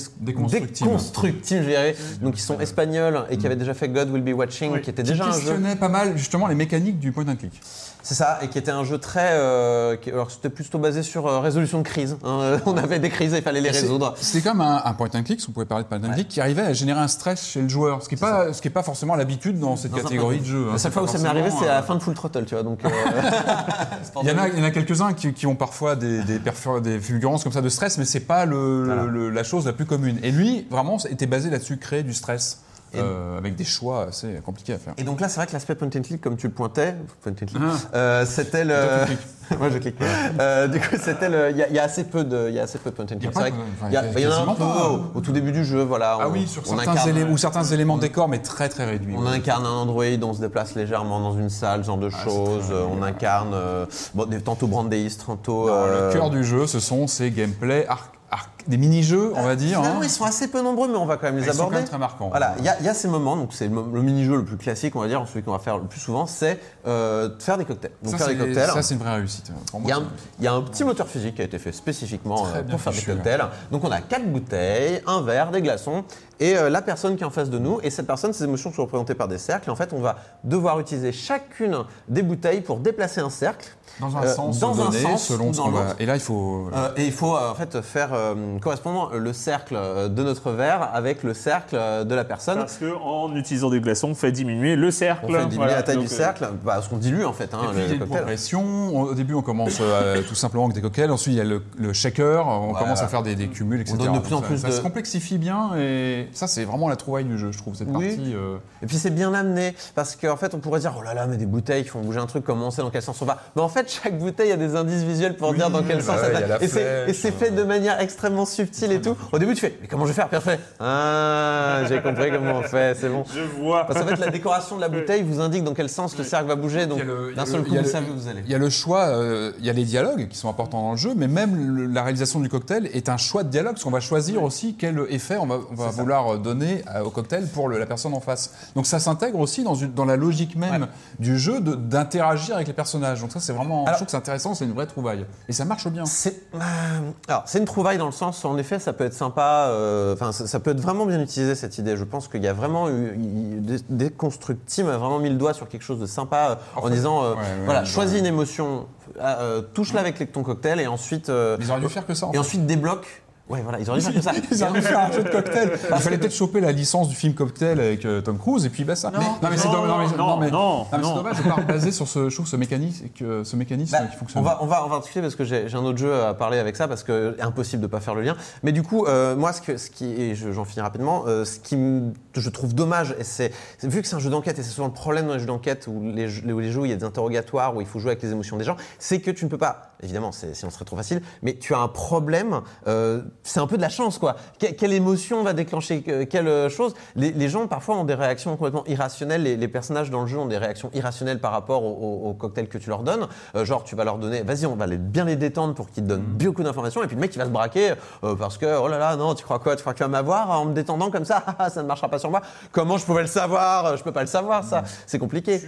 je dirais. Donc, ils sont espagnols et qui avaient déjà fait God Will Be Watching, qui était Qui déjà un jeu. questionnait pas mal justement les mécaniques du point and click. C'est ça, et qui était un jeu très. euh, qui- alors, c'était plutôt basé sur euh, résolution de crise. hein. On avait des crises et il fallait les résoudre. C'était comme un, un point and click, si on pouvait parler de point and click, qui arrivait à générer un stress chez le joueur, ce qui n'est pas, ce qui est pas forcément l'habitude dans cette Dans catégorie de jeu. hein. La seule fois où ça m'est arrivé, c'est à la euh, fin de Full Throttle, tu vois. Donc, euh, Il y en a, il y en a quelques-uns qui, qui ont parfois des, des, perfor- des fulgurances comme ça de stress, mais c'est pas le, Voilà. le- la chose la plus commune. Et lui, vraiment, était basé là-dessus, créer du stress, euh, avec des choix assez compliqués à faire. Et donc là, c'est vrai que l'aspect point and click, comme tu le pointais, point and click, Ah. euh, c'était le. Moi, je clique. Euh, du coup, c'était le. Il y, a- il y a assez peu de, il y a assez peu de point and click. C'est vrai de- que- enfin, il y, a- y en a un peu au, au tout début du jeu, voilà. Ah on- oui, sur on certains, incarne- éléments, ou certains éléments de décor, mais très très réduits. On incarne un Android, on se déplace légèrement dans une salle, ce genre de c'est choses. on incarne euh, bon, tantôt Brandeis, tantôt. Non, Le cœur du jeu, ce sont ces gameplay, arc- arc- des mini-jeux, on va dire. Finalement, hein. ils sont assez peu nombreux, mais on va quand même les Ils sont quand aborder. même très marquants. Voilà, il y, a- il y a ces moments, donc c'est le, le mini-jeu le plus classique, on va dire, celui qu'on va faire le plus souvent, c'est euh, faire des cocktails. Donc Ça, faire des cocktails. ça, c'est une vraie réussite. Pour Il y, a un, c'est- il y a un petit moteur physique qui a été fait spécifiquement euh, pour faire des cocktails. Donc on a quatre bouteilles, un verre, des glaçons et euh, la personne qui est en face de nous. Et cette personne, ses émotions sont représentées par des cercles. Et en fait, on va devoir utiliser chacune des bouteilles pour déplacer un cercle. Dans un euh, sens dans un sens selon ce qu'on va. Et là, il faut. Euh, et il faut euh, en fait faire correspondre le cercle euh, de notre verre avec le cercle euh, de la personne. Parce qu'en utilisant des glaçons, on fait diminuer le cercle. On fait diminuer Voilà, la taille donc, du euh, cercle, bah, parce qu'on dilue en fait hein, Et puis, il y a une progression. On- Au début, on commence euh, tout simplement avec des cocktails. Ensuite, il y a le, le shaker. On Ouais, commence à faire des, des cumuls, etc. donne de plus en Donc, ça- plus ça, de- se complexifie bien. Et ça, c'est vraiment la trouvaille du jeu, je trouve, cette Oui. partie. euh, Et puis c'est bien amené parce qu'en fait on pourrait dire oh là là mais des bouteilles qui font bouger un truc comment on sait dans quel sens on va? Mais en fait chaque bouteille a des indices visuels pour Oui, dire dans quel bah sens ouais, elle il y a va et c'est fait de manière extrêmement subtile et tout au début tu fais mais comment je vais faire? Après ah j'ai compris comment on fait c'est bon Je vois. parce qu'en fait la décoration de la bouteille vous indique dans quel sens le cercle va bouger donc Il y a le- il y d'un seul coup vous le- savez où vous allez Il y a le choix, euh, il y a les dialogues qui sont importants dans le jeu, mais même le- la réalisation du cocktail est un choix de dialogue, parce qu'on va choisir aussi quel effet on va, on va vouloir donner à- au cocktail pour le- la personne en face. Donc ça s'intègre aussi dans, une- dans la logique même du jeu d'interagir avec les personnages. Donc ça c'est vraiment, je Alors- trouve que c'est intéressant, c'est une vraie trouvaille. Et ça marche bien. Euh, c'est une trouvaille dans le sens en effet ça peut être sympa euh, enfin ça, ça peut être vraiment bien utilisé cette idée je pense qu'il y a vraiment eu team a vraiment mis le doigt sur quelque chose de sympa euh, en, fait, disant euh, ouais, ouais, voilà ouais. choisis une émotion touche-la avec les- ton cocktail et ensuite Ils auraient dû faire que ça. en et fait. ensuite débloque ouais voilà ils auraient dû faire comme ça Ils auraient dû faire un jeu de cocktail. Il fallait que- peut-être choper la licence du film Cocktail avec euh, Tom Cruise et puis bah ça. Non, mais c'est non, dommage. Non, mais, non, mais- non, mais c'est dommage de pas basé sur ce, je trouve, ce mécanisme, que, ce mécanisme Bah, qui fonctionne. on, va, on, va, on va en discuter parce que j'ai j'ai un autre jeu à parler avec ça parce que impossible de pas faire le lien. Mais du coup, euh, moi, ce, que, ce qui, et je- j'en finis rapidement, euh, ce qui me- je trouve dommage, et c'est vu que c'est un jeu d'enquête et c'est souvent le problème dans les jeux d'enquête où les, jeux- où les jeux où il y a des interrogatoires où il faut jouer avec les émotions des gens, c'est que tu ne peux pas, évidemment, c'est- sinon ce serait trop facile, mais tu as un problème. C'est un peu de la chance, quoi. Que- quelle émotion va déclencher que- quelle euh, chose? Les, les gens parfois ont des réactions complètement irrationnelles. Les, les personnages dans le jeu ont des réactions irrationnelles par rapport au, au- au cocktail que tu leur donnes. Euh, genre, tu vas leur donner, vas-y, on va les, bien les détendre pour qu'ils te donnent beaucoup d'informations. Et puis le mec, il va se braquer euh, parce que, oh là là, non, tu crois quoi? Tu crois que tu vas m'avoir en me détendant comme ça? Ah, Ça ne marchera pas sur moi. Comment je pouvais le savoir? Je peux pas le savoir, ça. C'est compliqué.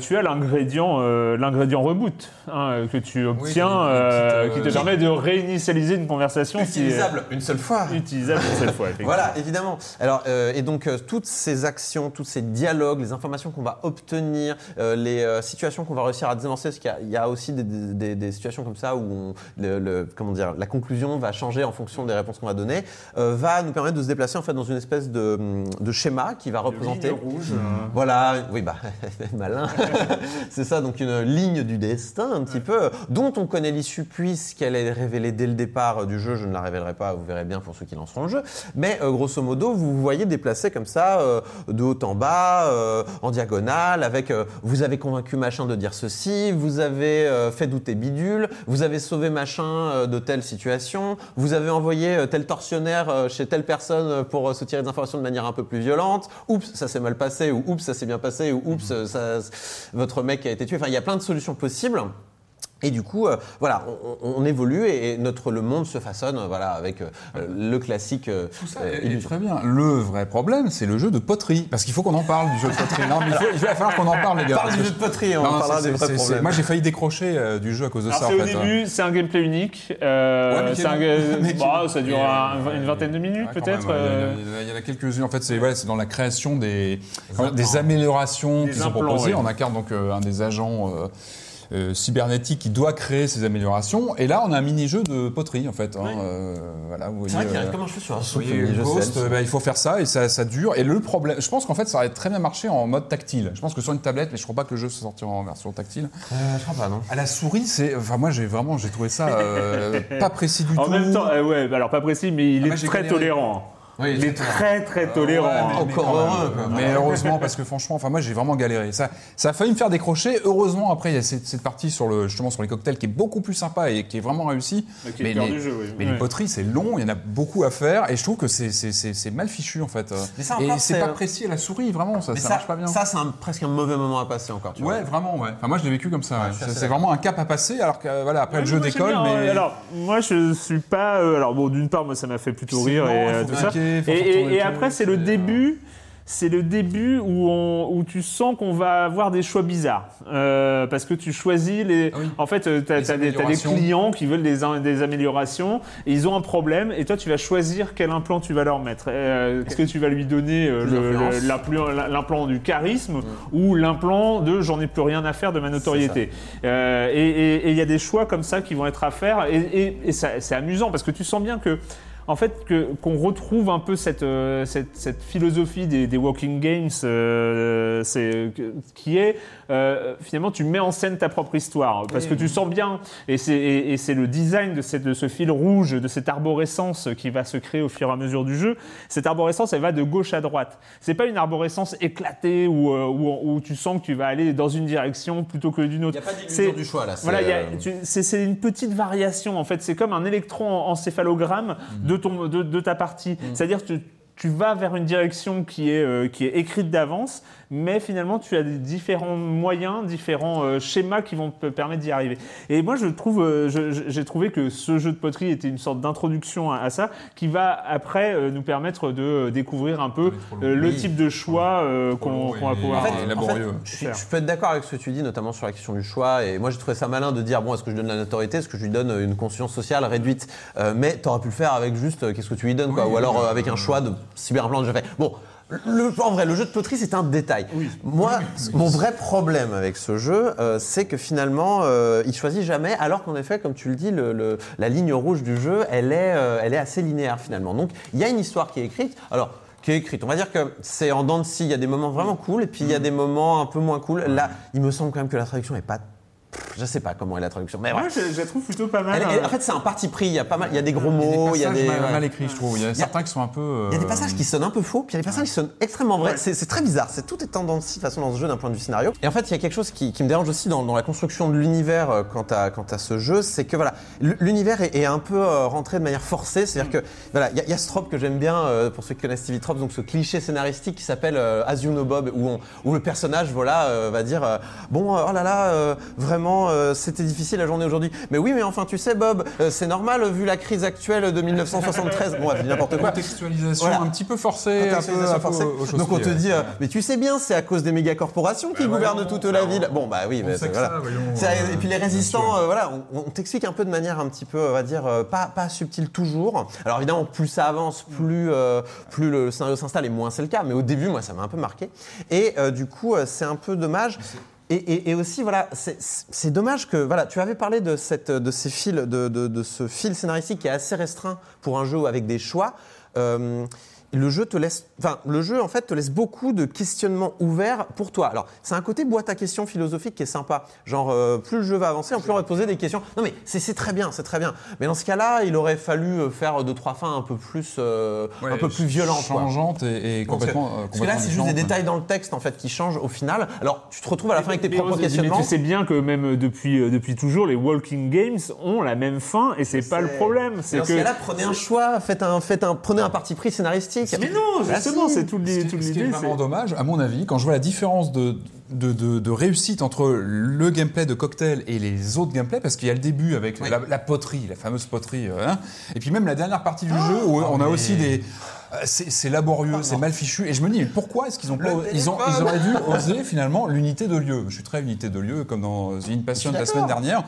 Tu as, l'ingrédient, euh, l'ingrédient reboot hein, que tu obtiens, euh, qui te euh, permet de réinitialiser une conversation. Utilisable une seule fois. utilisable une seule fois. effectivement. Voilà, évidemment. Alors, euh, et donc, euh, toutes ces actions, tous ces dialogues, les informations qu'on va obtenir, euh, les euh, situations qu'on va réussir à désamorcer, parce qu'il y y, a aussi des, des- des- situations comme ça où on- le, le- comment dire, la conclusion va changer en fonction des réponses qu'on va donner, euh, va nous permettre de se déplacer en fait dans une espèce de, de schéma qui va représenter. Ligne rouge. euh, Voilà, oui, bah, malin. c'est ça, donc une ligne du destin, un petit peu, dont on connaît l'issue puisqu'elle est révélée dès le départ du jeu. Je ne la révélerai pas, vous verrez bien pour ceux qui lanceront le jeu. Mais euh, grosso modo, vous vous voyez déplacer comme ça, euh, de haut en bas, euh, en diagonale, avec vous avez convaincu machin de dire ceci, vous avez fait douter bidule, vous avez sauvé machin de telle situation, vous avez envoyé tel tortionnaire chez telle personne pour se tirer des informations de manière un peu plus violente. Oups, ça s'est mal passé, ou oups, ça s'est bien passé, ou oups, euh, ça, votre mec a été tué. Enfin, il y a plein de solutions possibles. Et du coup, euh, voilà, on, évolue et, notre le monde se façonne, euh, voilà, avec euh, le classique. euh, Tout ça euh, est- très bien. Le vrai problème, c'est le jeu de poterie. Parce qu'il faut qu'on en parle du jeu de poterie. Non, mais il, faut- il va falloir qu'on en parle, les gars. Parle du jeu de poterie, on Non, parlera des vrais problèmes. Moi, j'ai failli décrocher euh, du jeu à cause de Alors ça, c'est en au fait. hein. début, c'est un gameplay unique. euh, Ouais, c'est est un bah, ça dure euh, une vingtaine de minutes Ouais, peut-être. euh, Il y en a- il y en a quelques-unes. En fait, c'est dans la création des, des améliorations qui sont proposées. On incarne donc un des agents euh, cybernétiques qui doit créer ces améliorations. Et là, on a un mini-jeu de poterie, en fait. hein. Euh, voilà, vous C'est vrai voyez, qu'il arrive euh, comme un cheveu sur un voyez, Ghost, Cells. euh, bah, il faut faire ça et ça, ça dure. Et le problème, je pense qu'en fait, ça aurait très bien marché en mode tactile. Je pense que sur une tablette, mais je crois pas que le jeu se sortira en version tactile. Euh, je crois pas, non. À la souris, c'est, enfin moi, j'ai vraiment, j'ai trouvé ça euh, pas précis du En tout. même temps, euh, ouais, bah alors pas précis, mais il Ah, est très tolérant. Oui, il est très très tolérant. Ouais, mais- mais Encore quand même, heureux, quoi. Mais heureusement, parce que franchement, enfin moi j'ai vraiment galéré. Ça, ça a failli me faire décrocher. Heureusement, après il y a cette, cette partie sur le justement sur les cocktails qui est beaucoup plus sympa et qui est vraiment réussie. Mais les, du jeu, oui. mais Ouais. les poteries c'est long, il y en a beaucoup à faire et je trouve que c'est mal fichu en fait. Mais ça, et encore, c'est c'est- pas précis à la souris vraiment, ça, Mais ça, ça, marche pas bien. ça c'est presque un mauvais moment à passer encore. Tu vois. Ouais, vraiment, ouais. Enfin, moi, je l'ai vécu comme ça. ouais. je suis C'est vraiment un cap à passer, alors que euh, voilà, après Ouais, le mais jeu décolle, mais euh, Alors, moi, je suis pas. euh, alors, bon, d'une part, moi, ça m'a fait plutôt rire et euh, tout ça. Et, après, c'est le euh, début. C'est le début où, on, où tu sens qu'on va avoir des choix bizarres. Euh, parce que tu choisis les. Ah oui. En fait, tu as, des, clients qui veulent des, améliorations et ils ont un problème et toi, tu vas choisir quel implant tu vas leur mettre. Euh, Est-ce que tu vas lui donner euh, l'implant du charisme ou l'implant de j'en ai plus rien à faire de ma notoriété Euh, et il y a des choix comme ça qui vont être à faire et, et- et ça- c'est amusant parce que tu sens bien que en fait que qu'on retrouve un peu cette euh, cette, cette philosophie des, des walking games euh, c'est qui est euh, finalement tu mets en scène ta propre histoire. Parce que tu sens bien et c'est et, et c'est le design de cette de ce fil rouge de cette arborescence qui va se créer au fur et à mesure du jeu. Cette arborescence elle va de gauche à droite. C'est pas une arborescence éclatée où, où, où tu sens que tu vas aller dans une direction plutôt que d'une Il autre n'y a pas C'est- d'illusion du choix là. c'est, voilà, il y a- tu- c'est c'est une petite variation en fait. C'est comme un électroencéphalogramme de, ton, de, de ta partie. C'est-à-dire que tu, tu vas vers une direction qui est, euh, qui est écrite d'avance, mais finalement tu as des différents moyens, différents euh, schémas qui vont te permettre d'y arriver. Et moi je trouve, euh, j'ai trouvé que ce jeu de poterie était une sorte d'introduction à, à ça, qui va après euh, nous permettre de découvrir un peu euh, le Oui. type de choix euh, qu'on va pouvoir. En fait, je, suis- je peux être d'accord avec ce que tu dis, notamment sur la question du choix. Et moi, j'ai trouvé ça malin de dire bon, est-ce que je donne la notoriété, est-ce que je lui donne une conscience sociale réduite? Euh, Mais t'aurais pu le faire avec juste euh, qu'est-ce que tu lui donnes, quoi? Oui, Ou alors euh, avec un choix de cyberimplant déjà fait. Bon. Le, en vrai, le jeu de poterie, c'est un détail. Moi, mon vrai problème avec ce jeu, euh, c'est que finalement, euh, il choisit jamais, alors qu'en effet, comme tu le dis, le, le- la ligne rouge du jeu, elle est, euh, elle est assez linéaire finalement. Donc, il y a une histoire qui est écrite. Alors, qui est écrite. On va dire que c'est en dents de scie. Il y a des moments vraiment cool et puis il y a des moments un peu moins cool. Là, il me semble quand même que la traduction est pas. Je sais pas comment est la traduction, mais Moi, voilà. je, je la trouve plutôt pas mal. Elle- elle- euh. en fait, c'est un parti pris. Il y a pas mal. Il y a des gros Il y a des mots. Il y a passages des. mal, ouais. mal écrits, je trouve. Il y a certains qui sont un peu. euh, Il y a des passages qui sonnent un peu faux, puis il y a des passages qui sonnent extrêmement vrais. C'est, c'est très bizarre. C'est tout est tendance de toute façon dans ce jeu d'un point de vue scénario. Et en fait, il y a quelque chose qui, qui me dérange aussi dans, dans la construction de l'univers euh, quant à quant à ce jeu, c'est que voilà, l'univers est, est un peu euh, rentré de manière forcée. C'est-à-dire que voilà, il y, a- il y a ce trope que j'aime bien euh, pour ceux qui connaissent TV Tropes, donc ce cliché scénaristique qui s'appelle euh, As You Know Bob, où, on- où le personnage voilà euh, va dire euh, bon euh, oh là là euh, vraiment euh, c'était difficile la journée aujourd'hui. Mais oui, mais enfin tu sais Bob, euh, c'est normal vu la crise actuelle de 1973. Bon, elle n'importe quoi. Contextualisation Voilà. un petit peu forcée, un peu, Contextualisation un peu forcée. aux Donc on te dit, euh, mais tu sais bien, c'est à cause des méga corporations qui Bah, gouvernent voyons, toute la bah, ville. Bon bah oui, mais que voilà. ça, voyons, et puis les résistants, voilà, on, on t'explique un peu de manière un petit peu, on va dire, pas pas subtile toujours. Alors évidemment, plus ça avance, plus plus le scénario s'installe et moins c'est le cas. Mais au début, moi, ça m'a un peu marqué. Et du coup, c'est un peu dommage. Et, aussi, voilà, c'est- dommage que, voilà, tu avais parlé de, cette, de ces fils, de- de ce fil scénaristique qui est assez restreint pour un jeu avec des choix. Euh, le jeu te laisse, enfin, le jeu en fait te laisse beaucoup de questionnements ouverts pour toi. Alors, c'est un côté boîte à questions philosophique qui est sympa. Genre, euh, plus le jeu va avancer, plus on va te poser des questions. Non, mais c'est très bien, c'est très bien. Mais dans ce cas-là, il aurait fallu euh, faire deux trois fins un peu plus, euh, ouais, un peu plus violentes. quoi. changeantes et, et Parce que- complètement. euh, Parce que là, complètement c'est juste des détails dans le texte en fait qui changent au final. Alors, tu te retrouves à la fin avec tes propres on- mais questionnements. tu sais bien que même euh, depuis, euh, depuis toujours, les walking games ont la même fin et c'est pas le problème. C'est Dans que ce cas-là, prenez un choix, faites un, faites un, prenez un parti pris scénaristique. Mais non, Si. c'est tout l'idée. ce qui est vraiment dommage, à mon avis, quand je vois la différence de, de, de- de réussite entre le gameplay de Cocktail et les autres gameplays, parce qu'il y a le début avec la, la poterie, la fameuse poterie, euh, hein, et puis même la dernière partie du jeu où on a aussi des... euh, C'est laborieux, c'est mal fichu, et je me dis, mais pourquoi est-ce qu'ils ont pas, ils, ont, ils auraient dû oser finalement l'unité de lieu. Je suis très unité de lieu, comme dans The Passion de la semaine dernière.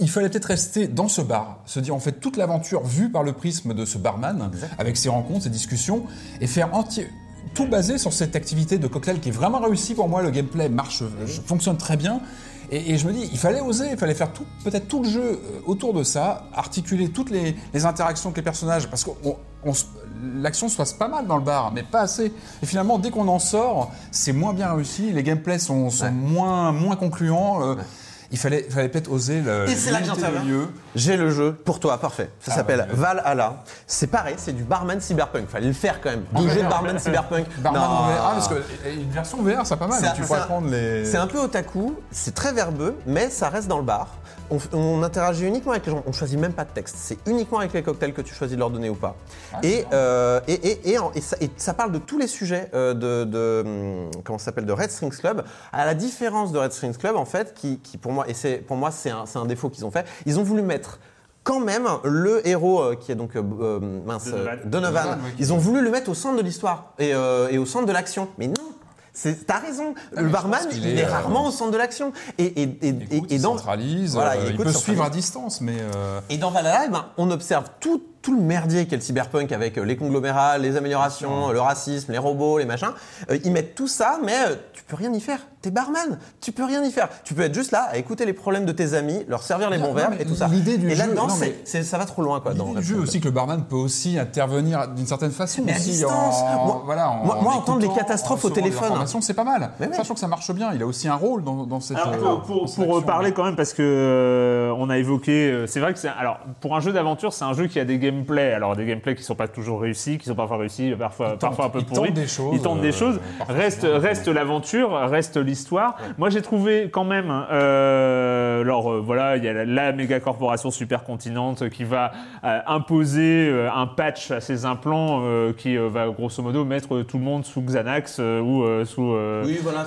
Il fallait peut-être rester dans ce bar, se dire on fait toute l'aventure vue par le prisme de ce barman, avec ses rencontres, ses discussions, et faire entier, tout basé sur cette activité de cocktail qui est vraiment réussie pour moi. Le gameplay marche, fonctionne très bien. Et, et je me dis, il fallait oser, il fallait faire tout, peut-être tout le jeu euh, autour de ça, articuler toutes les, les interactions avec les personnages, parce que l'action se passe pas mal dans le bar, mais pas assez. Et finalement, dès qu'on en sort, c'est moins bien réussi, les gameplays sont, sont Ouais. moins, moins concluants. euh, Il fallait, fallait peut-être oser le, Et c'est là que l'unité de j'interviens. lieu. J'ai le jeu pour toi, parfait. Ça Ah, s'appelle vas-y, Valhalla. C'est pareil, c'est du barman cyberpunk. Fallait le faire quand même. Du jeu de barman cyberpunk. Barman Non. VR. Ah, parce que une version VR, c'est pas mal. C'est un- tu pourrais prendre les. C'est un peu otaku, c'est très verbeux, mais ça reste dans le bar. On, on interagit uniquement avec les gens, on choisit même pas de texte. C'est uniquement avec les cocktails que tu choisis de leur donner ou pas. Ah, et, euh, et, et, et, ça, et ça parle de tous les sujets euh, de, de, hum, comment ça s'appelle de Red Strings Club. À la différence de Red Strings Club, en fait, qui, qui pour moi et c'est pour moi c'est un, c'est un défaut qu'ils ont fait. Ils ont voulu mettre quand même le héros euh, qui est donc euh, euh, mince Donovan. Donovan. Donovan, oui, qui- Ils ont voulu le mettre au centre de l'histoire et, euh, et au centre de l'action. Mais non. C'est- T'as raison, Ah, le barman, il est, est euh, rarement au centre de l'action. Et, et, et, Il écoute, et, et il dans, centralise, Voilà, euh, il il, peut suivre à distance, mais euh, et dans Valhalla, eh ben, on observe tout, tout le merdier qu'est le cyberpunk avec euh, les conglomérats, les améliorations, le racisme, les robots, les machins. Euh, ils mettent tout ça, mais euh, tu peux rien y faire. T'es barman, tu peux rien y faire. Tu peux être juste là à écouter les problèmes de tes amis, leur servir les bons non, verres et tout ça. l'idée du et jeu- là-dedans, non, c'est- mais c'est- ça va trop loin. quoi. l'idée dans du jeu aussi que le barman peut aussi intervenir d'une certaine façon. Mais à aussi distance. en- Moi- voilà, en, moi- moi, en entendre les catastrophes en au téléphone. c'est pas mal. Mais ouais. Sachant que ça marche bien, il a aussi un rôle dans, dans cette. Alors, euh, pour, pour- dans cette pour action. parler quand même, parce que euh, on a évoqué, euh, c'est vrai que c'est alors pour un jeu d'aventure, c'est un jeu qui a des gameplays. Alors des gameplays qui sont pas toujours réussis, qui sont parfois réussis, parfois un peu il tente pourris. des choses, Ils tentent des euh, choses. Reste reste l'aventure, reste l'histoire. Moi j'ai trouvé quand même, euh, alors euh, voilà, il y a la, la méga corporation supercontinente qui va euh, imposer euh, un patch à ses implants euh, qui euh, va grosso modo mettre tout le monde sous Xanax euh, ou euh, sous. euh, Oui, voilà.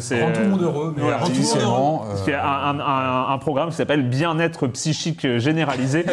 c'est, Rend tout le monde heureux, mais voilà. artificiellement. Parce euh, qu'il y a un, un- un- un programme qui s'appelle Bien-être psychique généralisé,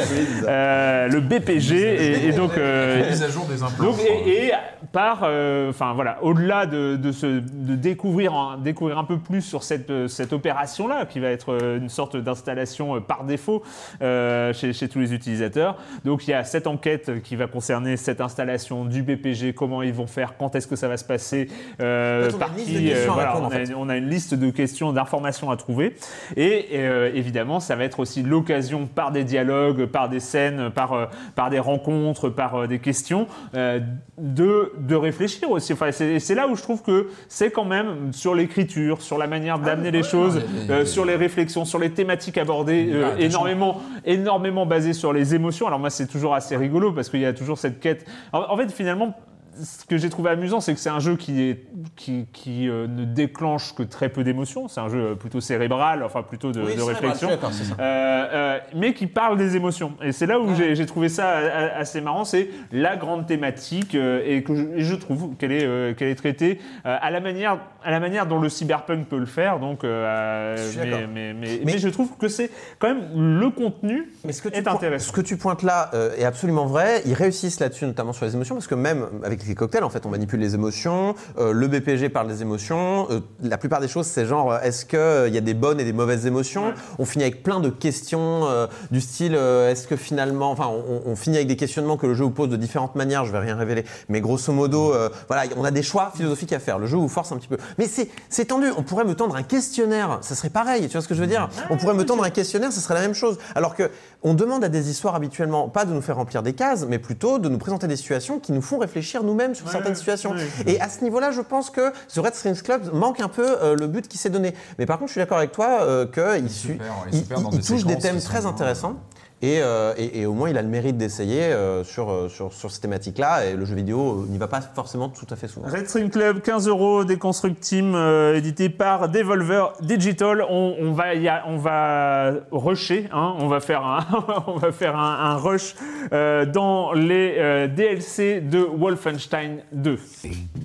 euh, le Et, et donc. euh, mise à jour des implants. donc, et, et par, euh, enfin voilà, au-delà de, de, se, de découvrir, un, découvrir un peu plus sur cette, euh, cette opération-là, qui va être une sorte d'installation par défaut euh, chez, chez tous les utilisateurs. Donc il y a cette enquête qui va concerner cette installation du BPG, comment ils vont faire, quand est-ce que ça va se passer, euh, on a par une liste de qui, questions à voilà, répondre, on, en a, fait. on a une liste de questions, d'informations à trouver. Et euh, évidemment, ça va être aussi l'occasion, par des dialogues, par des scènes, par, euh, par des rencontres, par euh, des questions, euh, de, de réfléchir aussi. Enfin, c'est là où je trouve que c'est quand même sur l'écriture, sur la manière d'amener les choses, euh, sur les réflexions, sur les thématiques abordées, Ah, énormément, énormément basées sur les émotions. Alors moi, c'est toujours assez rigolo parce qu'il y a toujours cette quête. En, en fait, finalement, ce que j'ai trouvé amusant, c'est que c'est un jeu qui, est, qui, qui euh, ne déclenche que très peu d'émotions. C'est un jeu euh, plutôt cérébral, enfin plutôt de, Oui, réflexion. ça. Euh, euh, mais qui parle des émotions. Et c'est là où j'ai- j'ai trouvé ça assez marrant, c'est la grande thématique et que je, et je trouve qu'elle est, traitée à, la manière, à la manière dont le cyberpunk peut le faire. Donc, mais, d'accord. mais, mais, Mais- mais je trouve que c'est quand même le contenu Mais ce que, tu est intéressant. ce que tu pointes là est absolument vrai. Ils réussissent là-dessus, notamment sur les émotions, parce que même avec les cocktails, en fait, on manipule les émotions. euh, le BPG parle des émotions. euh, la plupart des choses, c'est genre, euh, est-ce qu'il y a des bonnes et des mauvaises émotions On finit avec plein de questions du style, est-ce que finalement, enfin, on, on finit avec des questionnements que le jeu vous pose de différentes manières. Je vais rien révéler, mais grosso modo, voilà, on a des choix philosophiques à faire. Le jeu vous force un petit peu. Mais c'est tendu. On pourrait me tendre un questionnaire, ça serait pareil. Tu vois ce que je veux dire? On pourrait me tendre un questionnaire, ce serait la même chose. Alors que on demande à des histoires habituellement pas de nous faire remplir des cases, mais plutôt de nous présenter des situations qui nous font réfléchir nous-mêmes sur certaines situations. ouais. Et à ce niveau-là, je pense que The Red Strings Club manque un peu euh, le but qui s'est donné. Mais par contre, je suis d'accord avec toi euh, qu'il il touche des thèmes très intéressants. Et, euh, et- et au moins, il a le mérite d'essayer euh, sur, euh, sur, sur ces thématiques-là. Et le jeu vidéo euh, n'y va pas forcément tout à fait souvent. Red String Club, 15 euros, Déconstruct Team, euh, édité par Devolver Digital. On, on va, y a- on va rusher, hein, on va faire un, on va faire un, un rush euh, dans les euh, DLC de Wolfenstein 2.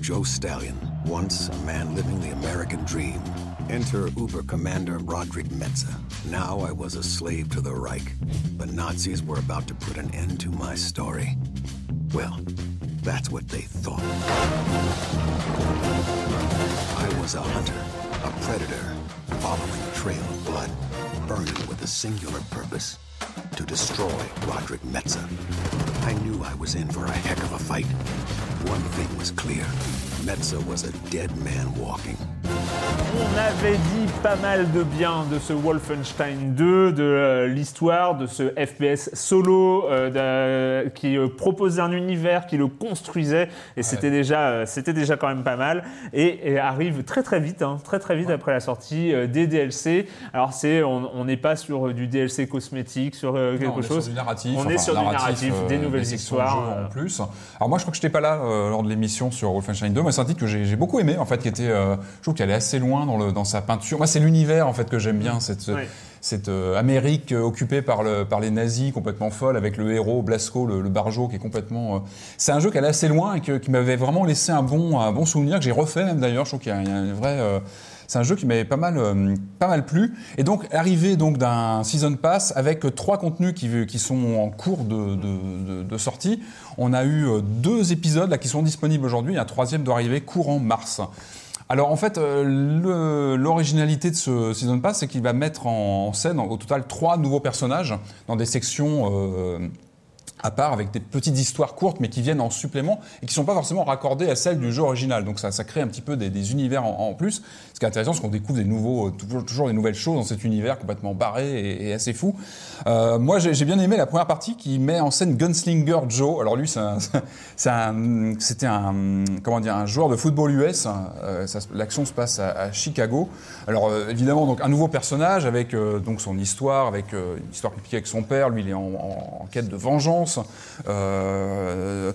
Joe Stallion, once a man living the American dream. Enter Uber Commander Roderick Metza. Now I was a slave to the Reich. The Nazis were about to put an end to my story. Well, that's what they thought. I was a hunter, a predator, following a trail of blood, burning with a singular purpose to destroy Roderick Metza. I knew I was in for a heck of a fight. One thing was clear Metza was a dead man walking. On avait dit pas mal de bien de ce Wolfenstein 2, de euh, l'histoire, de ce FPS solo euh, qui euh, proposait un univers, qui le construisait, et c'était déjà, c'était déjà quand même pas mal. Et, et arrive très très vite, hein, très très vite après la sortie des DLC. Alors c'est, on n'est pas sur du DLC cosmétique, sur quelque Non, on est chose. sur du narratif. On est sur du narratif, des nouvelles histoires, en plus. Alors moi, je crois que je n'étais pas là lors de l'émission sur Wolfenstein 2, mais c'est un titre que j'ai beaucoup aimé, en fait, qui était, je trouve qu'il allait assez loin dans, le, dans sa peinture. Moi, c'est l'univers, en fait, que j'aime bien, cette, euh, Amérique euh, occupée par, le, par les nazis, complètement folle, avec le héros Blasco, le, le barjo, qui est complètement. euh, C'est un jeu qui allait assez loin et que- qui m'avait vraiment laissé un bon, un bon souvenir, que j'ai refait même d'ailleurs. Je trouve qu'il y a, y vraie. euh, c'est un jeu qui m'avait pas mal, pas mal plu. Et donc, arrivé donc d'un season pass avec trois contenus qui, qui sont en cours de, de, de- de sortie. On a eu deux épisodes là qui sont disponibles aujourd'hui. Un troisième doit arriver courant mars. Alors en fait, euh, l'originalité de ce Season Pass, c'est qu'il va mettre en, en scène au total trois nouveaux personnages dans des sections euh, à part avec des petites histoires courtes mais qui viennent en supplément et qui sont pas forcément raccordées à celles du jeu original. Donc ça, ça crée un petit peu des, univers en, plus. Ce qui est intéressant, c'est qu'on découvre des nouveaux, euh, toujours, des nouvelles choses dans cet univers complètement barré et, assez fou. Euh, moi, j'ai bien aimé la première partie qui met en scène Gunslinger Joe. Alors lui, c'était un, comment dire, un joueur de football US. Euh, ça se- L'action se passe à, Chicago. Alors euh, évidemment, donc un nouveau personnage avec euh, donc son histoire, avec euh, une histoire compliquée avec son père. Lui, il est en quête de vengeance. Euh,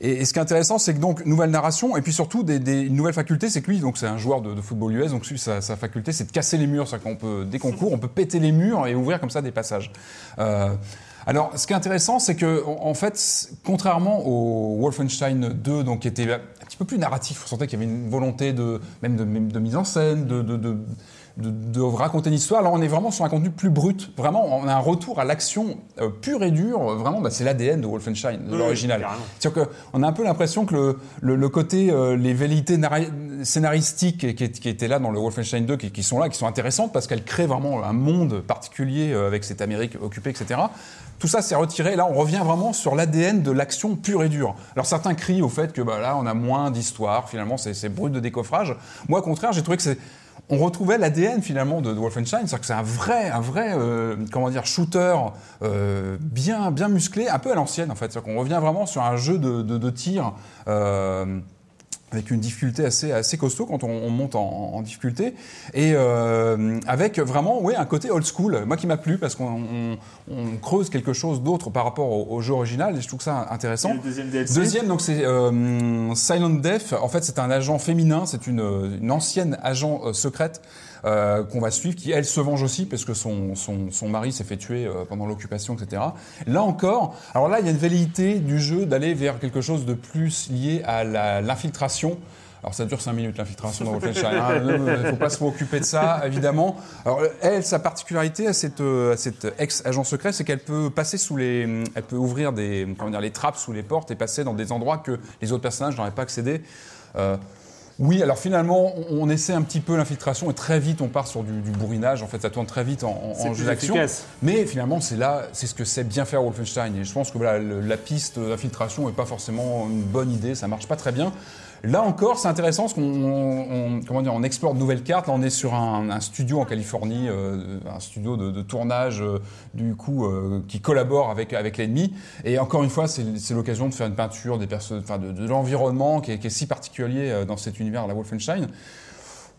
et, ce qui est intéressant, c'est que donc nouvelle narration et puis surtout des, une nouvelle faculté, c'est que lui, donc c'est un joueur de, football US, donc sa, faculté, c'est de casser les murs. C'est-à-dire qu'on peut, dès qu'on court, on peut péter les murs et ouvrir comme ça des passages. Euh, alors, ce qui est intéressant, c'est que, en fait, contrairement au Wolfenstein 2, donc qui était un petit peu plus narratif, on sentait qu'il y avait une volonté de même de, mise en scène, de, de- de raconter une histoire. Là, on est vraiment sur un contenu plus brut. Vraiment, on a un retour à l'action euh, pure et dure. Vraiment, bah, c'est l'ADN de Wolfenstein, de Oui, l'original. C'est-à-dire qu'on a un peu l'impression que le, le, le côté, euh, les velléités scénaristiques qui, qui étaient là dans le Wolfenstein 2, qui, qui sont là, qui sont intéressantes parce qu'elles créent vraiment un monde particulier euh, avec cette Amérique occupée, etc. Tout ça s'est retiré. Là, on revient vraiment sur l'ADN de l'action pure et dure. Alors certains crient au fait que bah, là, on a moins d'histoire. Finalement, c'est c'est brut de décoffrage. Moi, au contraire, j'ai trouvé que c'est on retrouvait l'ADN finalement de, Wolfenstein, c'est-à-dire que c'est un vrai, un vrai, euh, comment dire, shooter euh, bien, bien musclé, un peu à l'ancienne en fait. C'est-à-dire qu'on revient vraiment sur un jeu de, de, de tir. euh, avec une difficulté assez, assez costaud quand on, on monte en, en difficulté, et euh, avec vraiment oui, un côté old school, moi qui m'a plu, parce qu'on on, on creuse quelque chose d'autre par rapport au, au jeu original, et je trouve ça intéressant. Et le deuxième DLC Deuxième, donc c'est euh, Silent Death. En fait, c'est un agent féminin, c'est une, une ancienne agent euh, secrète euh, qu'on va suivre, qui elle se venge aussi parce que son, son, son mari s'est fait tuer euh, pendant l'occupation, etc. Là encore, alors là, il y a une velléité du jeu d'aller vers quelque chose de plus lié à l'infiltration. Alors ça dure 5 minutes l'infiltration dans. Il ne faut pas se préoccuper de ça, évidemment. Alors elle, sa particularité à cette, euh, cette ex-agent secret, c'est qu'elle peut passer sous les, elle peut ouvrir des, comment dire, les trappes sous les portes et passer dans des endroits que les autres personnages n'auraient pas accédé. Oui, alors finalement, on, on essaie un petit peu l'infiltration et très vite on part sur du, du bourrinage. En fait, ça tourne très vite en, jeu d'action. Mais finalement, c'est là, c'est ce que sait bien faire Wolfenstein. Et je pense que voilà, le- la piste d'infiltration n'est pas forcément une bonne idée, ça marche pas très bien. Là encore, c'est intéressant parce qu'on on- comment dire, on explore de nouvelles cartes. Là, on est sur un, un studio en Californie, euh, un studio de, de tournage euh, du coup euh, qui collabore avec avec l'ennemi. Et encore une fois, c'est l'occasion de faire une peinture des perso- enfin, de, de l'environnement qui est, qui est si particulier euh, dans cet univers, la Wolfenstein.